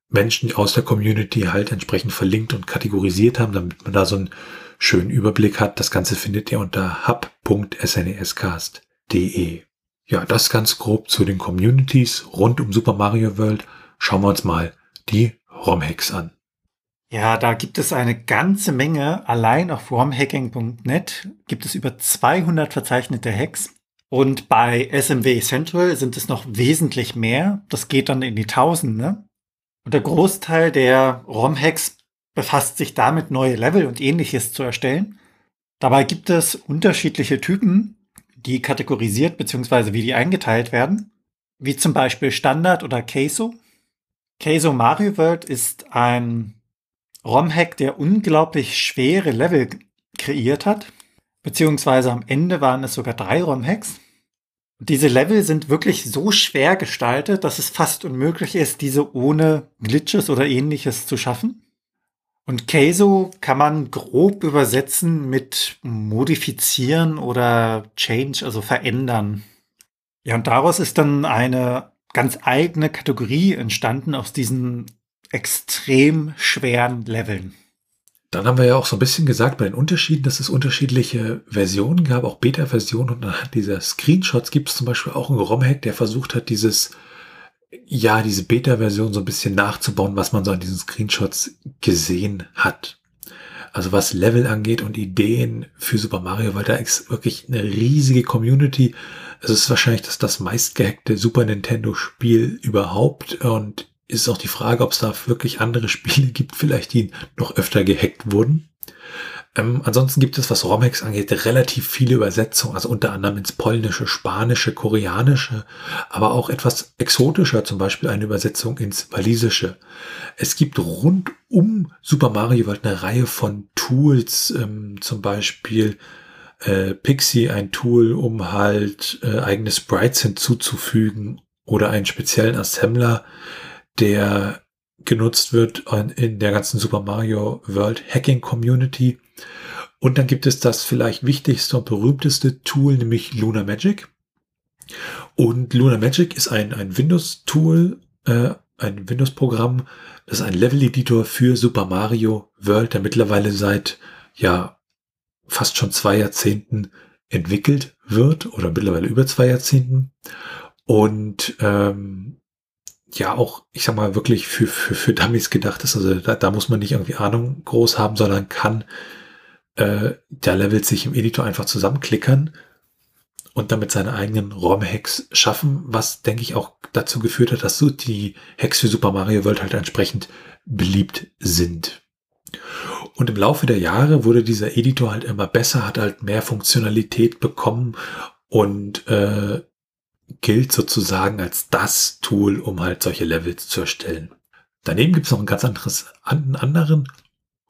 Menschen aus der Community halt entsprechend verlinkt und kategorisiert haben, damit man da so einen schönen Überblick hat. Das Ganze findet ihr unter hub.snescast.de. Ja, das ganz grob zu den Communities rund um Super Mario World. Schauen wir uns mal die ROM-Hacks an. Ja, da gibt es eine ganze Menge. Allein auf romhacking.net gibt es über 200 verzeichnete Hacks. Und bei SMW Central sind es noch wesentlich mehr. Das geht dann in die Tausende. Und der Großteil der ROM-Hacks befasst sich damit, neue Level und ähnliches zu erstellen. Dabei gibt es unterschiedliche Typen, die kategorisiert bzw. wie die eingeteilt werden, wie zum Beispiel Standard oder Queso. Queso Mario World ist ein ROM-Hack, der unglaublich schwere Level kreiert hat, beziehungsweise am Ende waren es sogar drei ROM-Hacks. Diese Level sind wirklich so schwer gestaltet, dass es fast unmöglich ist, diese ohne Glitches oder ähnliches zu schaffen. Und Queso kann man grob übersetzen mit modifizieren oder change, also verändern. Ja, und daraus ist dann eine ganz eigene Kategorie entstanden aus diesen extrem schweren Leveln. Dann haben wir ja auch so ein bisschen gesagt bei den Unterschieden, dass es unterschiedliche Versionen gab, auch Beta-Versionen. Und anhand dieser Screenshots gibt es zum Beispiel auch einen ROM-Hack, der versucht hat, dieses ja, diese Beta-Version so ein bisschen nachzubauen, was man so an diesen Screenshots gesehen hat. Also was Level angeht und Ideen für Super Mario, weil da ist wirklich eine riesige Community. Es ist wahrscheinlich das, das meistgehackte Super Nintendo Spiel überhaupt und ist auch die Frage, ob es da wirklich andere Spiele gibt, vielleicht die noch öfter gehackt wurden. Ähm, ansonsten gibt es, was Romex angeht, relativ viele Übersetzungen, also unter anderem ins Polnische, Spanische, Koreanische, aber auch etwas exotischer, zum Beispiel eine Übersetzung ins Walisische. Es gibt rund um Super Mario World eine Reihe von Tools, ähm, zum Beispiel äh, Pixie, ein Tool, um halt äh, eigene Sprites hinzuzufügen oder einen speziellen Assembler, der genutzt wird in der ganzen Super Mario World Hacking Community. Und dann gibt es das vielleicht wichtigste und berühmteste Tool, nämlich Luna Magic. Und Luna Magic ist ein, ein Windows-Tool, äh, ein Windows-Programm, das ist ein Level-Editor für Super Mario World, der mittlerweile seit ja fast schon zwei Jahrzehnten entwickelt wird oder mittlerweile über zwei Jahrzehnten. Und ähm, ja auch, ich sag mal, wirklich für, für, für Dummies gedacht ist. Also da, da muss man nicht irgendwie Ahnung groß haben, sondern kann äh, der Levels sich im Editor einfach zusammenklickern und damit seine eigenen ROM-Hacks schaffen, was denke ich auch dazu geführt hat, dass so die Hacks für Super Mario World halt entsprechend beliebt sind. Und im Laufe der Jahre wurde dieser Editor halt immer besser, hat halt mehr Funktionalität bekommen und äh, gilt sozusagen als das Tool, um halt solche Levels zu erstellen. Daneben gibt es noch ein ganz anderes, einen anderen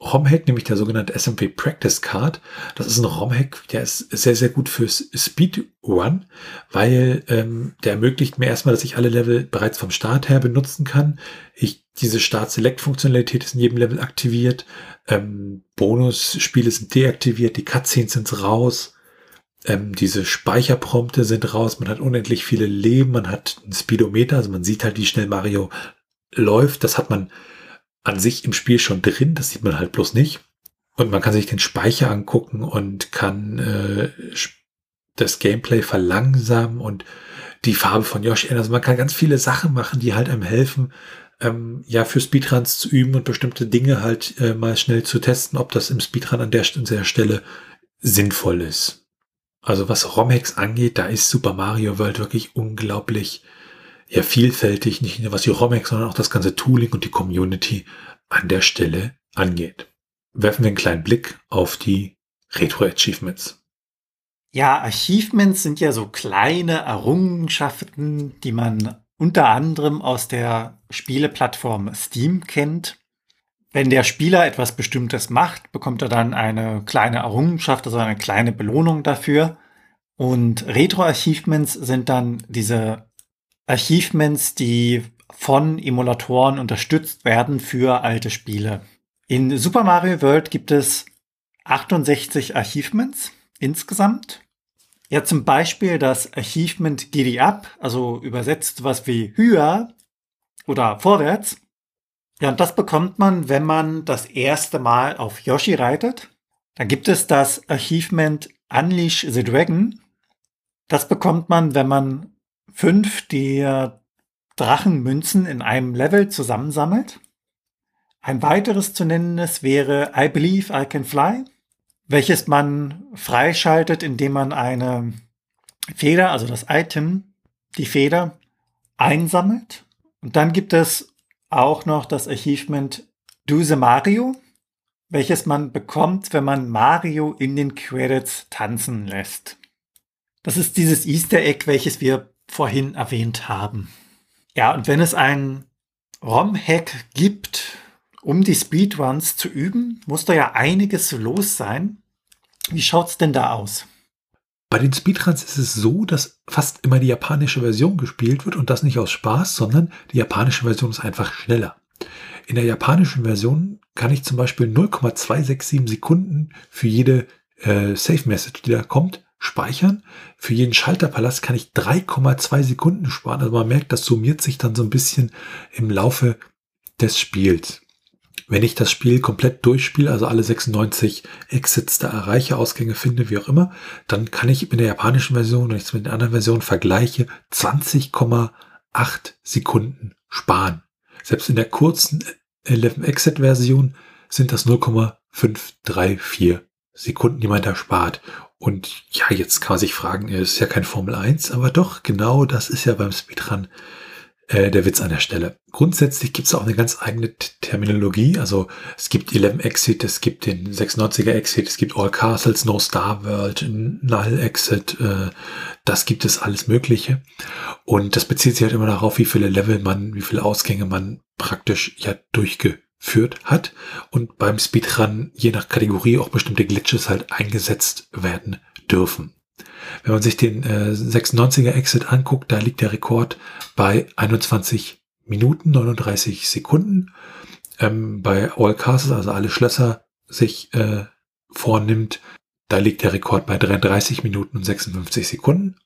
ROM-Hack, nämlich der sogenannte SMW Practice Card. Das ist ein ROM-Hack, der ist sehr, sehr gut fürs Speedrun, weil ähm, der ermöglicht mir erstmal, dass ich alle Level bereits vom Start her benutzen kann. Ich, diese Start-Select-Funktionalität ist in jedem Level aktiviert. Ähm, Bonus-Spiele sind deaktiviert, die Cutscenes sind raus. Ähm, diese Speicherprompte sind raus, man hat unendlich viele Leben, man hat ein Speedometer, also man sieht halt, wie schnell Mario läuft. Das hat man an sich im Spiel schon drin, das sieht man halt bloß nicht. Und man kann sich den Speicher angucken und kann äh, das Gameplay verlangsamen und die Farbe von Yoshi ändern. Also man kann ganz viele Sachen machen, die halt einem helfen, ähm, ja, für Speedruns zu üben und bestimmte Dinge halt äh, mal schnell zu testen, ob das im Speedrun an der, an der Stelle sinnvoll ist. Also was ROM-Hacks angeht, da ist Super Mario World wirklich unglaublich ja, vielfältig, nicht nur was die ROM-Hacks, sondern auch das ganze Tooling und die Community an der Stelle angeht. Werfen wir einen kleinen Blick auf die Retro-Achievements. Ja, Achievements sind ja so kleine Errungenschaften, die man unter anderem aus der Spieleplattform Steam kennt. Wenn der Spieler etwas Bestimmtes macht, bekommt er dann eine kleine Errungenschaft, also eine kleine Belohnung dafür. Und Retro-Achievements sind dann diese Achievements, die von Emulatoren unterstützt werden für alte Spiele. In Super Mario World gibt es 68 Achievements insgesamt. Ja, zum Beispiel das Achievement Giddy Up, also übersetzt was wie höher oder vorwärts. Ja, und das bekommt man, wenn man das erste Mal auf Yoshi reitet. Dann gibt es das Achievement Unleash the Dragon. Das bekommt man, wenn man fünf der Drachenmünzen in einem Level zusammensammelt. Ein weiteres zu nennendes wäre I Believe I Can Fly, welches man freischaltet, indem man eine Feder, also das Item, die Feder, einsammelt. Und dann gibt es auch noch das Achievement Do the Mario, welches man bekommt, wenn man Mario in den Credits tanzen lässt. Das ist dieses Easter Egg, welches wir vorhin erwähnt haben. Ja, und wenn es einen ROM-Hack gibt, um die Speedruns zu üben, muss da ja einiges los sein. Wie schaut's denn da aus? Bei den Speedruns ist es so, dass fast immer die japanische Version gespielt wird und das nicht aus Spaß, sondern die japanische Version ist einfach schneller. In der japanischen Version kann ich zum Beispiel 0,267 Sekunden für jede äh, Safe Message, die da kommt, speichern. Für jeden Schalterpalast kann ich 3,2 Sekunden sparen. Also man merkt, das summiert sich dann so ein bisschen im Laufe des Spiels. Wenn ich das Spiel komplett durchspiele, also alle 96 Exits da erreiche, Ausgänge finde, wie auch immer, dann kann ich mit der japanischen Version, wenn ich es mit der anderen Version vergleiche, 20,8 Sekunden sparen. Selbst in der kurzen 11 Exit Version sind das 0,534 Sekunden, die man da spart. Und ja, jetzt kann man sich fragen, ist ja kein Formel 1, aber doch, genau das ist ja beim Speedrun äh, der Witz an der Stelle. Grundsätzlich gibt es auch eine ganz eigene Terminologie. Also es gibt 11 Exit, es gibt den 96er Exit, es gibt All Castles, No Star World, Null Exit. Äh, das gibt es alles Mögliche. Und das bezieht sich halt immer darauf, wie viele Level man, wie viele Ausgänge man praktisch ja durchgeführt hat. Und beim Speedrun je nach Kategorie auch bestimmte Glitches halt eingesetzt werden dürfen. Wenn man sich den äh, 96er Exit anguckt, da liegt der Rekord bei 21 Minuten 39 Sekunden. Ähm, bei All Castles, also alle Schlösser, sich äh, vornimmt, da liegt der Rekord bei 33 Minuten und 56 Sekunden.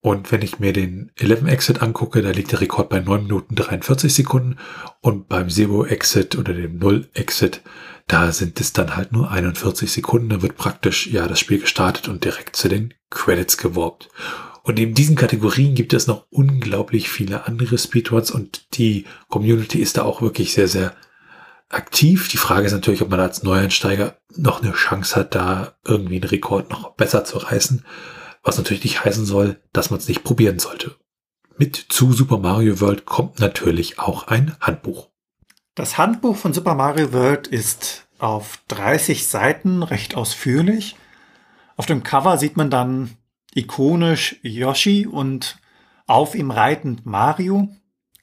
Und wenn ich mir den 11 Exit angucke, da liegt der Rekord bei 9 Minuten 43 Sekunden. Und beim Zero Exit oder dem Null Exit, da sind es dann halt nur 41 Sekunden. Da wird praktisch ja das Spiel gestartet und direkt zu den Credits geworbt. Und in diesen Kategorien gibt es noch unglaublich viele andere Speedruns und die Community ist da auch wirklich sehr, sehr aktiv. Die Frage ist natürlich, ob man als Neueinsteiger noch eine Chance hat, da irgendwie einen Rekord noch besser zu reißen. Was natürlich nicht heißen soll, dass man es nicht probieren sollte. Mit zu Super Mario World kommt natürlich auch ein Handbuch. Das Handbuch von Super Mario World ist auf 30 Seiten recht ausführlich. Auf dem Cover sieht man dann ikonisch Yoshi und auf ihm reitend Mario.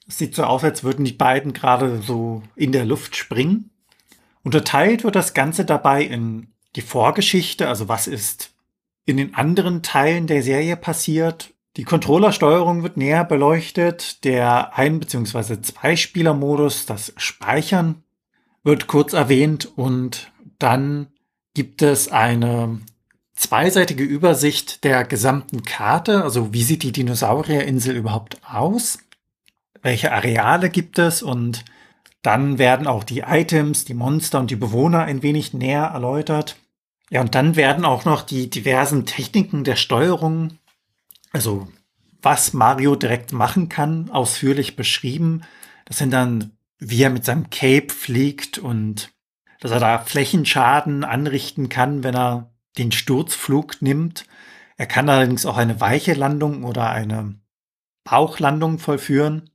Es sieht so aus, als würden die beiden gerade so in der Luft springen. Unterteilt wird das Ganze dabei in die Vorgeschichte, also was ist in den anderen Teilen der Serie passiert. Die Controllersteuerung wird näher beleuchtet. Der Ein- bzw. Zwei-Spieler-Modus, das Speichern, wird kurz erwähnt und dann gibt es eine zweiseitige Übersicht der gesamten Karte. Also wie sieht die Dinosaurierinsel überhaupt aus? Welche Areale gibt es? Und dann werden auch die Items, die Monster und die Bewohner ein wenig näher erläutert. Ja, und dann werden auch noch die diversen Techniken der Steuerung, also was Mario direkt machen kann, ausführlich beschrieben. Das sind dann, wie er mit seinem Cape fliegt und dass er da Flächenschaden anrichten kann, wenn er den Sturzflug nimmt. Er kann allerdings auch eine weiche Landung oder eine Bauchlandung vollführen.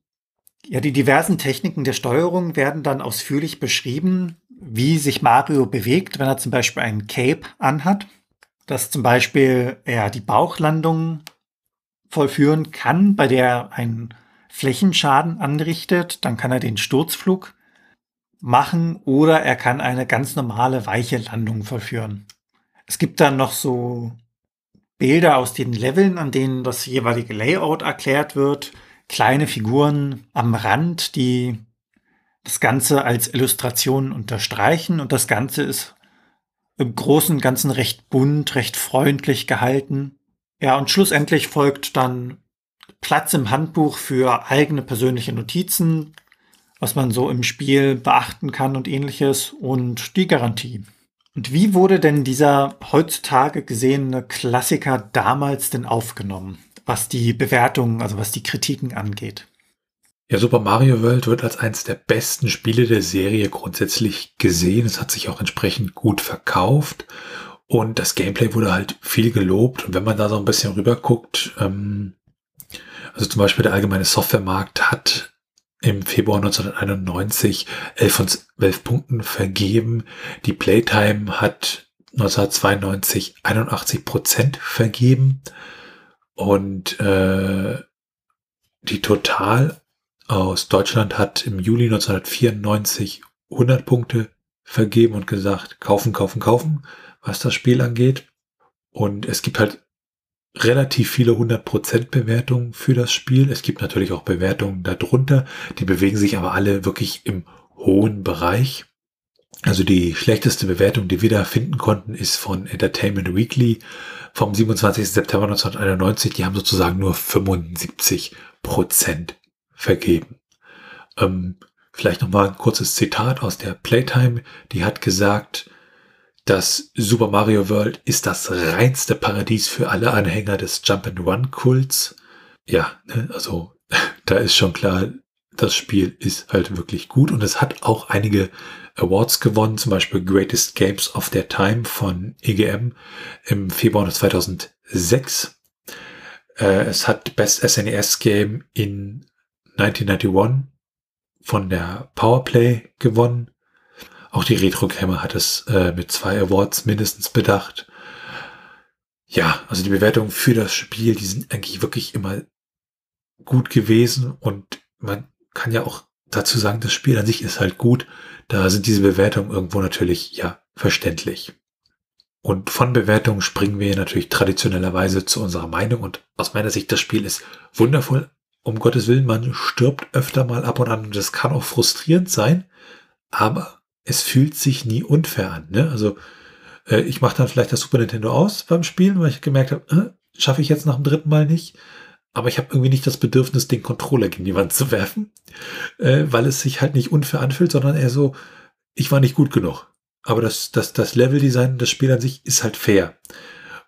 Ja, die diversen Techniken der Steuerung werden dann ausführlich beschrieben, wie sich Mario bewegt, wenn er zum Beispiel einen Cape anhat, dass zum Beispiel er die Bauchlandung vollführen kann, bei der er einen Flächenschaden anrichtet, dann kann er den Sturzflug machen oder er kann eine ganz normale weiche Landung vollführen. Es gibt dann noch so Bilder aus den Leveln, an denen das jeweilige Layout erklärt wird, kleine Figuren am Rand, die das Ganze als Illustration unterstreichen und das Ganze ist im Großen und Ganzen recht bunt, recht freundlich gehalten. Ja, und schlussendlich folgt dann Platz im Handbuch für eigene persönliche Notizen, was man so im Spiel beachten kann und ähnliches und die Garantie. Und wie wurde denn dieser heutzutage gesehene Klassiker damals denn aufgenommen, was die Bewertungen, also was die Kritiken angeht? Ja, Super Mario World wird als eines der besten Spiele der Serie grundsätzlich gesehen. Es hat sich auch entsprechend gut verkauft und das Gameplay wurde halt viel gelobt. Und wenn man da so ein bisschen rüber guckt, ähm, also zum Beispiel der allgemeine Softwaremarkt hat im Februar 1991 11 von 12 Punkten vergeben. Die Playtime hat 1992 81 Prozent vergeben. Und äh, die Total aus Deutschland hat im Juli 1994 100 Punkte vergeben und gesagt, kaufen, kaufen, kaufen, was das Spiel angeht. Und es gibt halt relativ viele 100% Bewertungen für das Spiel. Es gibt natürlich auch Bewertungen darunter. Die bewegen sich aber alle wirklich im hohen Bereich. Also die schlechteste Bewertung, die wir da finden konnten, ist von Entertainment Weekly vom 27. September 1991. Die haben sozusagen nur 75% vergeben. Ähm, vielleicht nochmal ein kurzes Zitat aus der Playtime. Die hat gesagt, das Super Mario World ist das reinste Paradies für alle Anhänger des Jump-and-Run-Kults. Ja, ne, also da ist schon klar, das Spiel ist halt wirklich gut und es hat auch einige Awards gewonnen, zum Beispiel Greatest Games of Their Time von EGM im Februar 2006. Äh, es hat Best SNES Game in 1991 von der Powerplay gewonnen. Auch die Retro Gamer hat es äh, mit zwei Awards mindestens bedacht. Ja, also die Bewertungen für das Spiel, die sind eigentlich wirklich immer gut gewesen und man kann ja auch dazu sagen, das Spiel an sich ist halt gut. Da sind diese Bewertungen irgendwo natürlich, ja, verständlich. Und von Bewertungen springen wir natürlich traditionellerweise zu unserer Meinung und aus meiner Sicht, das Spiel ist wundervoll. Um Gottes Willen, man stirbt öfter mal ab und an und das kann auch frustrierend sein, aber es fühlt sich nie unfair an. Ne? Also äh, ich mache dann vielleicht das Super Nintendo aus beim Spielen, weil ich gemerkt habe, äh, schaffe ich jetzt nach dem dritten Mal nicht. Aber ich habe irgendwie nicht das Bedürfnis, den Controller gegen die Wand zu werfen, äh, weil es sich halt nicht unfair anfühlt, sondern eher so, ich war nicht gut genug. Aber das, das, das Leveldesign, das Spiel an sich ist halt fair.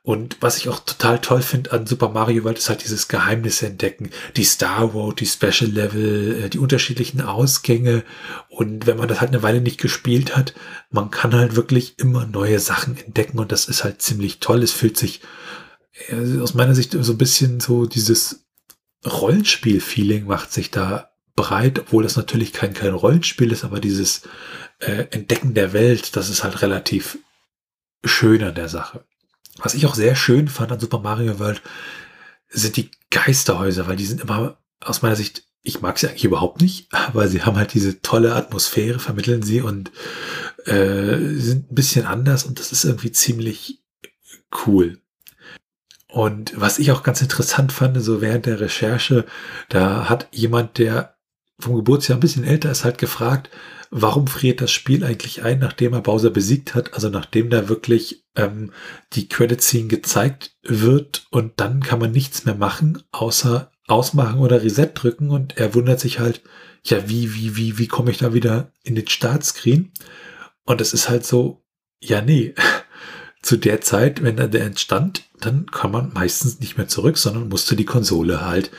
Und was ich auch total toll finde an Super Mario World ist halt dieses Geheimnisse entdecken. Die Star Road, die Special Level, äh, die unterschiedlichen Ausgänge. Und wenn man das halt eine Weile nicht gespielt hat, man kann halt wirklich immer neue Sachen entdecken und das ist halt ziemlich toll. Es fühlt sich äh, aus meiner Sicht so ein bisschen so dieses Rollenspiel-Feeling macht sich da breit, obwohl das natürlich kein, kein Rollenspiel ist, aber dieses äh, Entdecken der Welt, das ist halt relativ schön an der Sache. Was ich auch sehr schön fand an Super Mario World, sind die Geisterhäuser, weil die sind immer aus meiner Sicht, ich mag sie eigentlich überhaupt nicht, aber sie haben halt diese tolle Atmosphäre, vermitteln sie und äh, sind ein bisschen anders und das ist irgendwie ziemlich cool. Und was ich auch ganz interessant fand, so während der Recherche, da hat jemand, der vom Geburtsjahr ein bisschen älter ist, halt gefragt, warum friert das Spiel eigentlich ein, nachdem er Bowser besiegt hat, also nachdem da wirklich ähm, die Credit Scene gezeigt wird und dann kann man nichts mehr machen, außer ausmachen oder Reset drücken und er wundert sich halt, ja, wie, wie, wie, wie komme ich da wieder in den Startscreen? Und es ist halt so, ja, nee, zu der Zeit, wenn der entstand, dann kann man meistens nicht mehr zurück, sondern musste die Konsole halt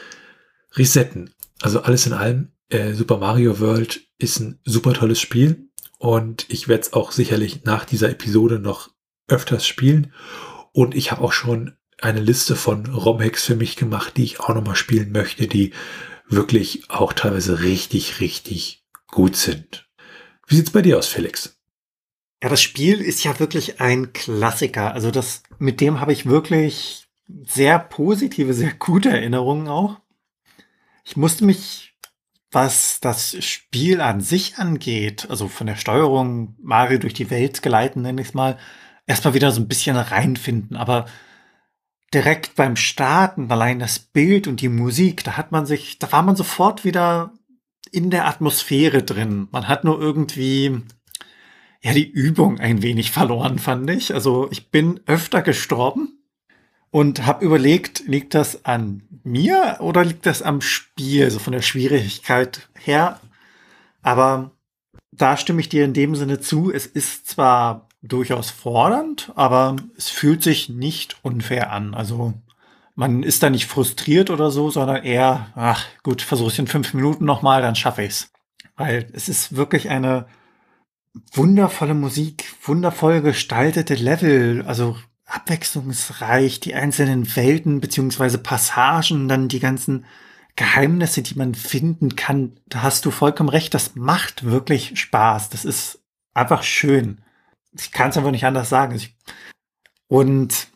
resetten. Also alles in allem äh, Super Mario World ist ein super tolles Spiel und ich werde es auch sicherlich nach dieser Episode noch öfters spielen. Und ich habe auch schon eine Liste von ROM-Hacks für mich gemacht, die ich auch nochmal spielen möchte, die wirklich auch teilweise richtig, richtig gut sind. Wie sieht's bei dir aus, Felix? Ja, das Spiel ist ja wirklich ein Klassiker. Also das, mit dem habe ich wirklich sehr positive, sehr gute Erinnerungen auch. Ich musste mich was das Spiel an sich angeht, also von der Steuerung Mario durch die Welt geleiten, nenne ich es mal, erstmal wieder so ein bisschen reinfinden. Aber direkt beim Starten, allein das Bild und die Musik, da hat man sich, da war man sofort wieder in der Atmosphäre drin. Man hat nur irgendwie ja die Übung ein wenig verloren, fand ich. Also ich bin öfter gestorben und habe überlegt, liegt das an mir oder liegt das am Spiel, so von der Schwierigkeit her? Aber da stimme ich dir in dem Sinne zu. Es ist zwar durchaus fordernd, aber es fühlt sich nicht unfair an. Also man ist da nicht frustriert oder so, sondern eher, ach gut, versuche es in fünf Minuten nochmal, dann schaffe ich es. Weil es ist wirklich eine wundervolle Musik, wundervoll gestaltete Level, also abwechslungsreich, die einzelnen Welten beziehungsweise Passagen, dann die ganzen Geheimnisse, die man finden kann. Da hast du vollkommen recht, das macht wirklich Spaß. Das ist einfach schön. Ich kann es einfach nicht anders sagen. Und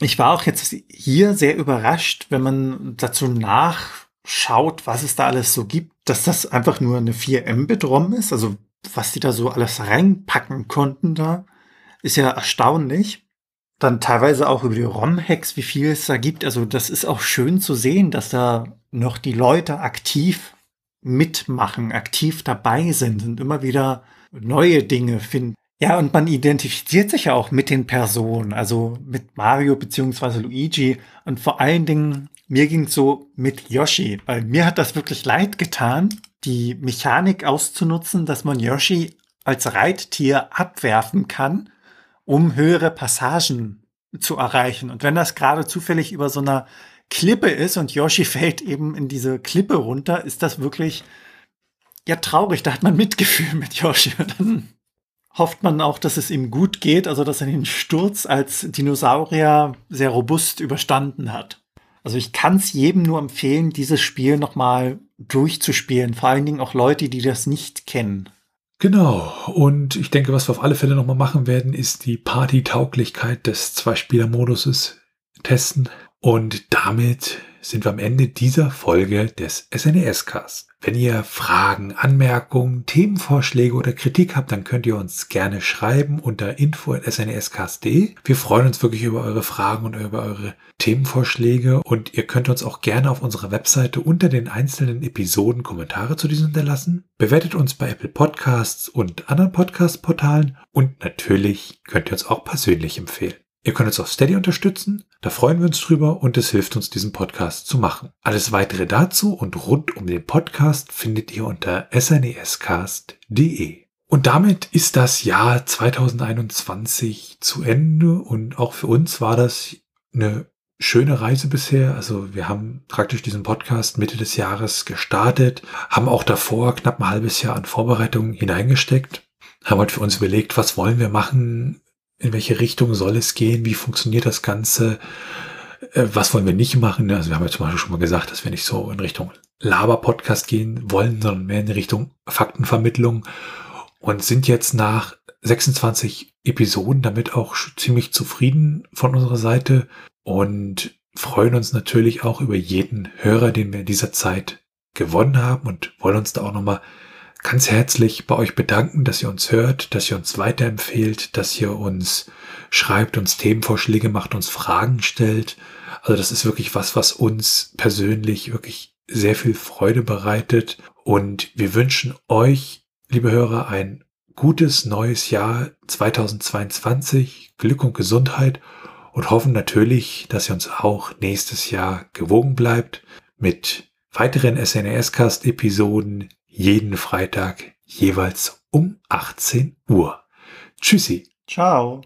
ich war auch jetzt hier sehr überrascht, wenn man dazu nachschaut, was es da alles so gibt, dass das einfach nur eine 4M-Bit-ROM ist. Also was die da so alles reinpacken konnten da, ist ja erstaunlich. Dann teilweise auch über die ROM-Hacks, wie viel es da gibt. Also das ist auch schön zu sehen, dass da noch die Leute aktiv mitmachen, aktiv dabei sind und immer wieder neue Dinge finden. Ja, und man identifiziert sich ja auch mit den Personen, also mit Mario beziehungsweise Luigi und vor allen Dingen mir ging so mit Yoshi, weil mir hat das wirklich leid getan, die Mechanik auszunutzen, dass man Yoshi als Reittier abwerfen kann, um höhere Passagen zu erreichen. Und wenn das gerade zufällig über so einer Klippe ist und Yoshi fällt eben in diese Klippe runter, ist das wirklich ja traurig. Da hat man Mitgefühl mit Yoshi. Und dann hofft man auch, dass es ihm gut geht, also dass er den Sturz als Dinosaurier sehr robust überstanden hat. Also ich kann es jedem nur empfehlen, dieses Spiel nochmal durchzuspielen. Vor allen Dingen auch Leute, die das nicht kennen. Genau. Und ich denke, was wir auf alle Fälle nochmal machen werden, ist die Party-Tauglichkeit des Zwei-Spieler-Moduses testen. Und damit sind wir am Ende dieser Folge des SNES-Cast. Wenn ihr Fragen, Anmerkungen, Themenvorschläge oder Kritik habt, dann könnt ihr uns gerne schreiben unter info.snescast.de. Wir freuen uns wirklich über eure Fragen und über eure Themenvorschläge und ihr könnt uns auch gerne auf unserer Webseite unter den einzelnen Episoden Kommentare zu diesen hinterlassen. Bewertet uns bei Apple Podcasts und anderen Podcast-Portalen und natürlich könnt ihr uns auch persönlich empfehlen. Ihr könnt uns auf Steady unterstützen, da freuen wir uns drüber und es hilft uns, diesen Podcast zu machen. Alles weitere dazu und rund um den Podcast findet ihr unter snescast.de. Und damit ist das Jahr 2021 zu Ende und auch für uns war das eine schöne Reise bisher. Also wir haben praktisch diesen Podcast Mitte des Jahres gestartet, haben auch davor knapp ein halbes Jahr an Vorbereitungen hineingesteckt, haben halt für uns überlegt, was wollen wir machen, in welche Richtung soll es gehen, wie funktioniert das Ganze, äh, was wollen wir nicht machen. Also wir haben ja zum Beispiel schon mal gesagt, dass wir nicht so in Richtung Laber-Podcast gehen wollen, sondern mehr in Richtung Faktenvermittlung und sind jetzt nach 26 Episoden damit auch ziemlich zufrieden von unserer Seite und freuen uns natürlich auch über jeden Hörer, den wir in dieser Zeit gewonnen haben und wollen uns da auch nochmal ganz herzlich bei euch bedanken, dass ihr uns hört, dass ihr uns weiterempfehlt, dass ihr uns schreibt, uns Themenvorschläge macht, uns Fragen stellt. Also das ist wirklich was, was uns persönlich wirklich sehr viel Freude bereitet. Und wir wünschen euch, liebe Hörer, ein gutes neues Jahr 2022, Glück und Gesundheit und hoffen natürlich, dass ihr uns auch nächstes Jahr gewogen bleibt mit weiteren SNES-Cast-Episoden, jeden Freitag jeweils um 18 Uhr. Tschüssi. Ciao.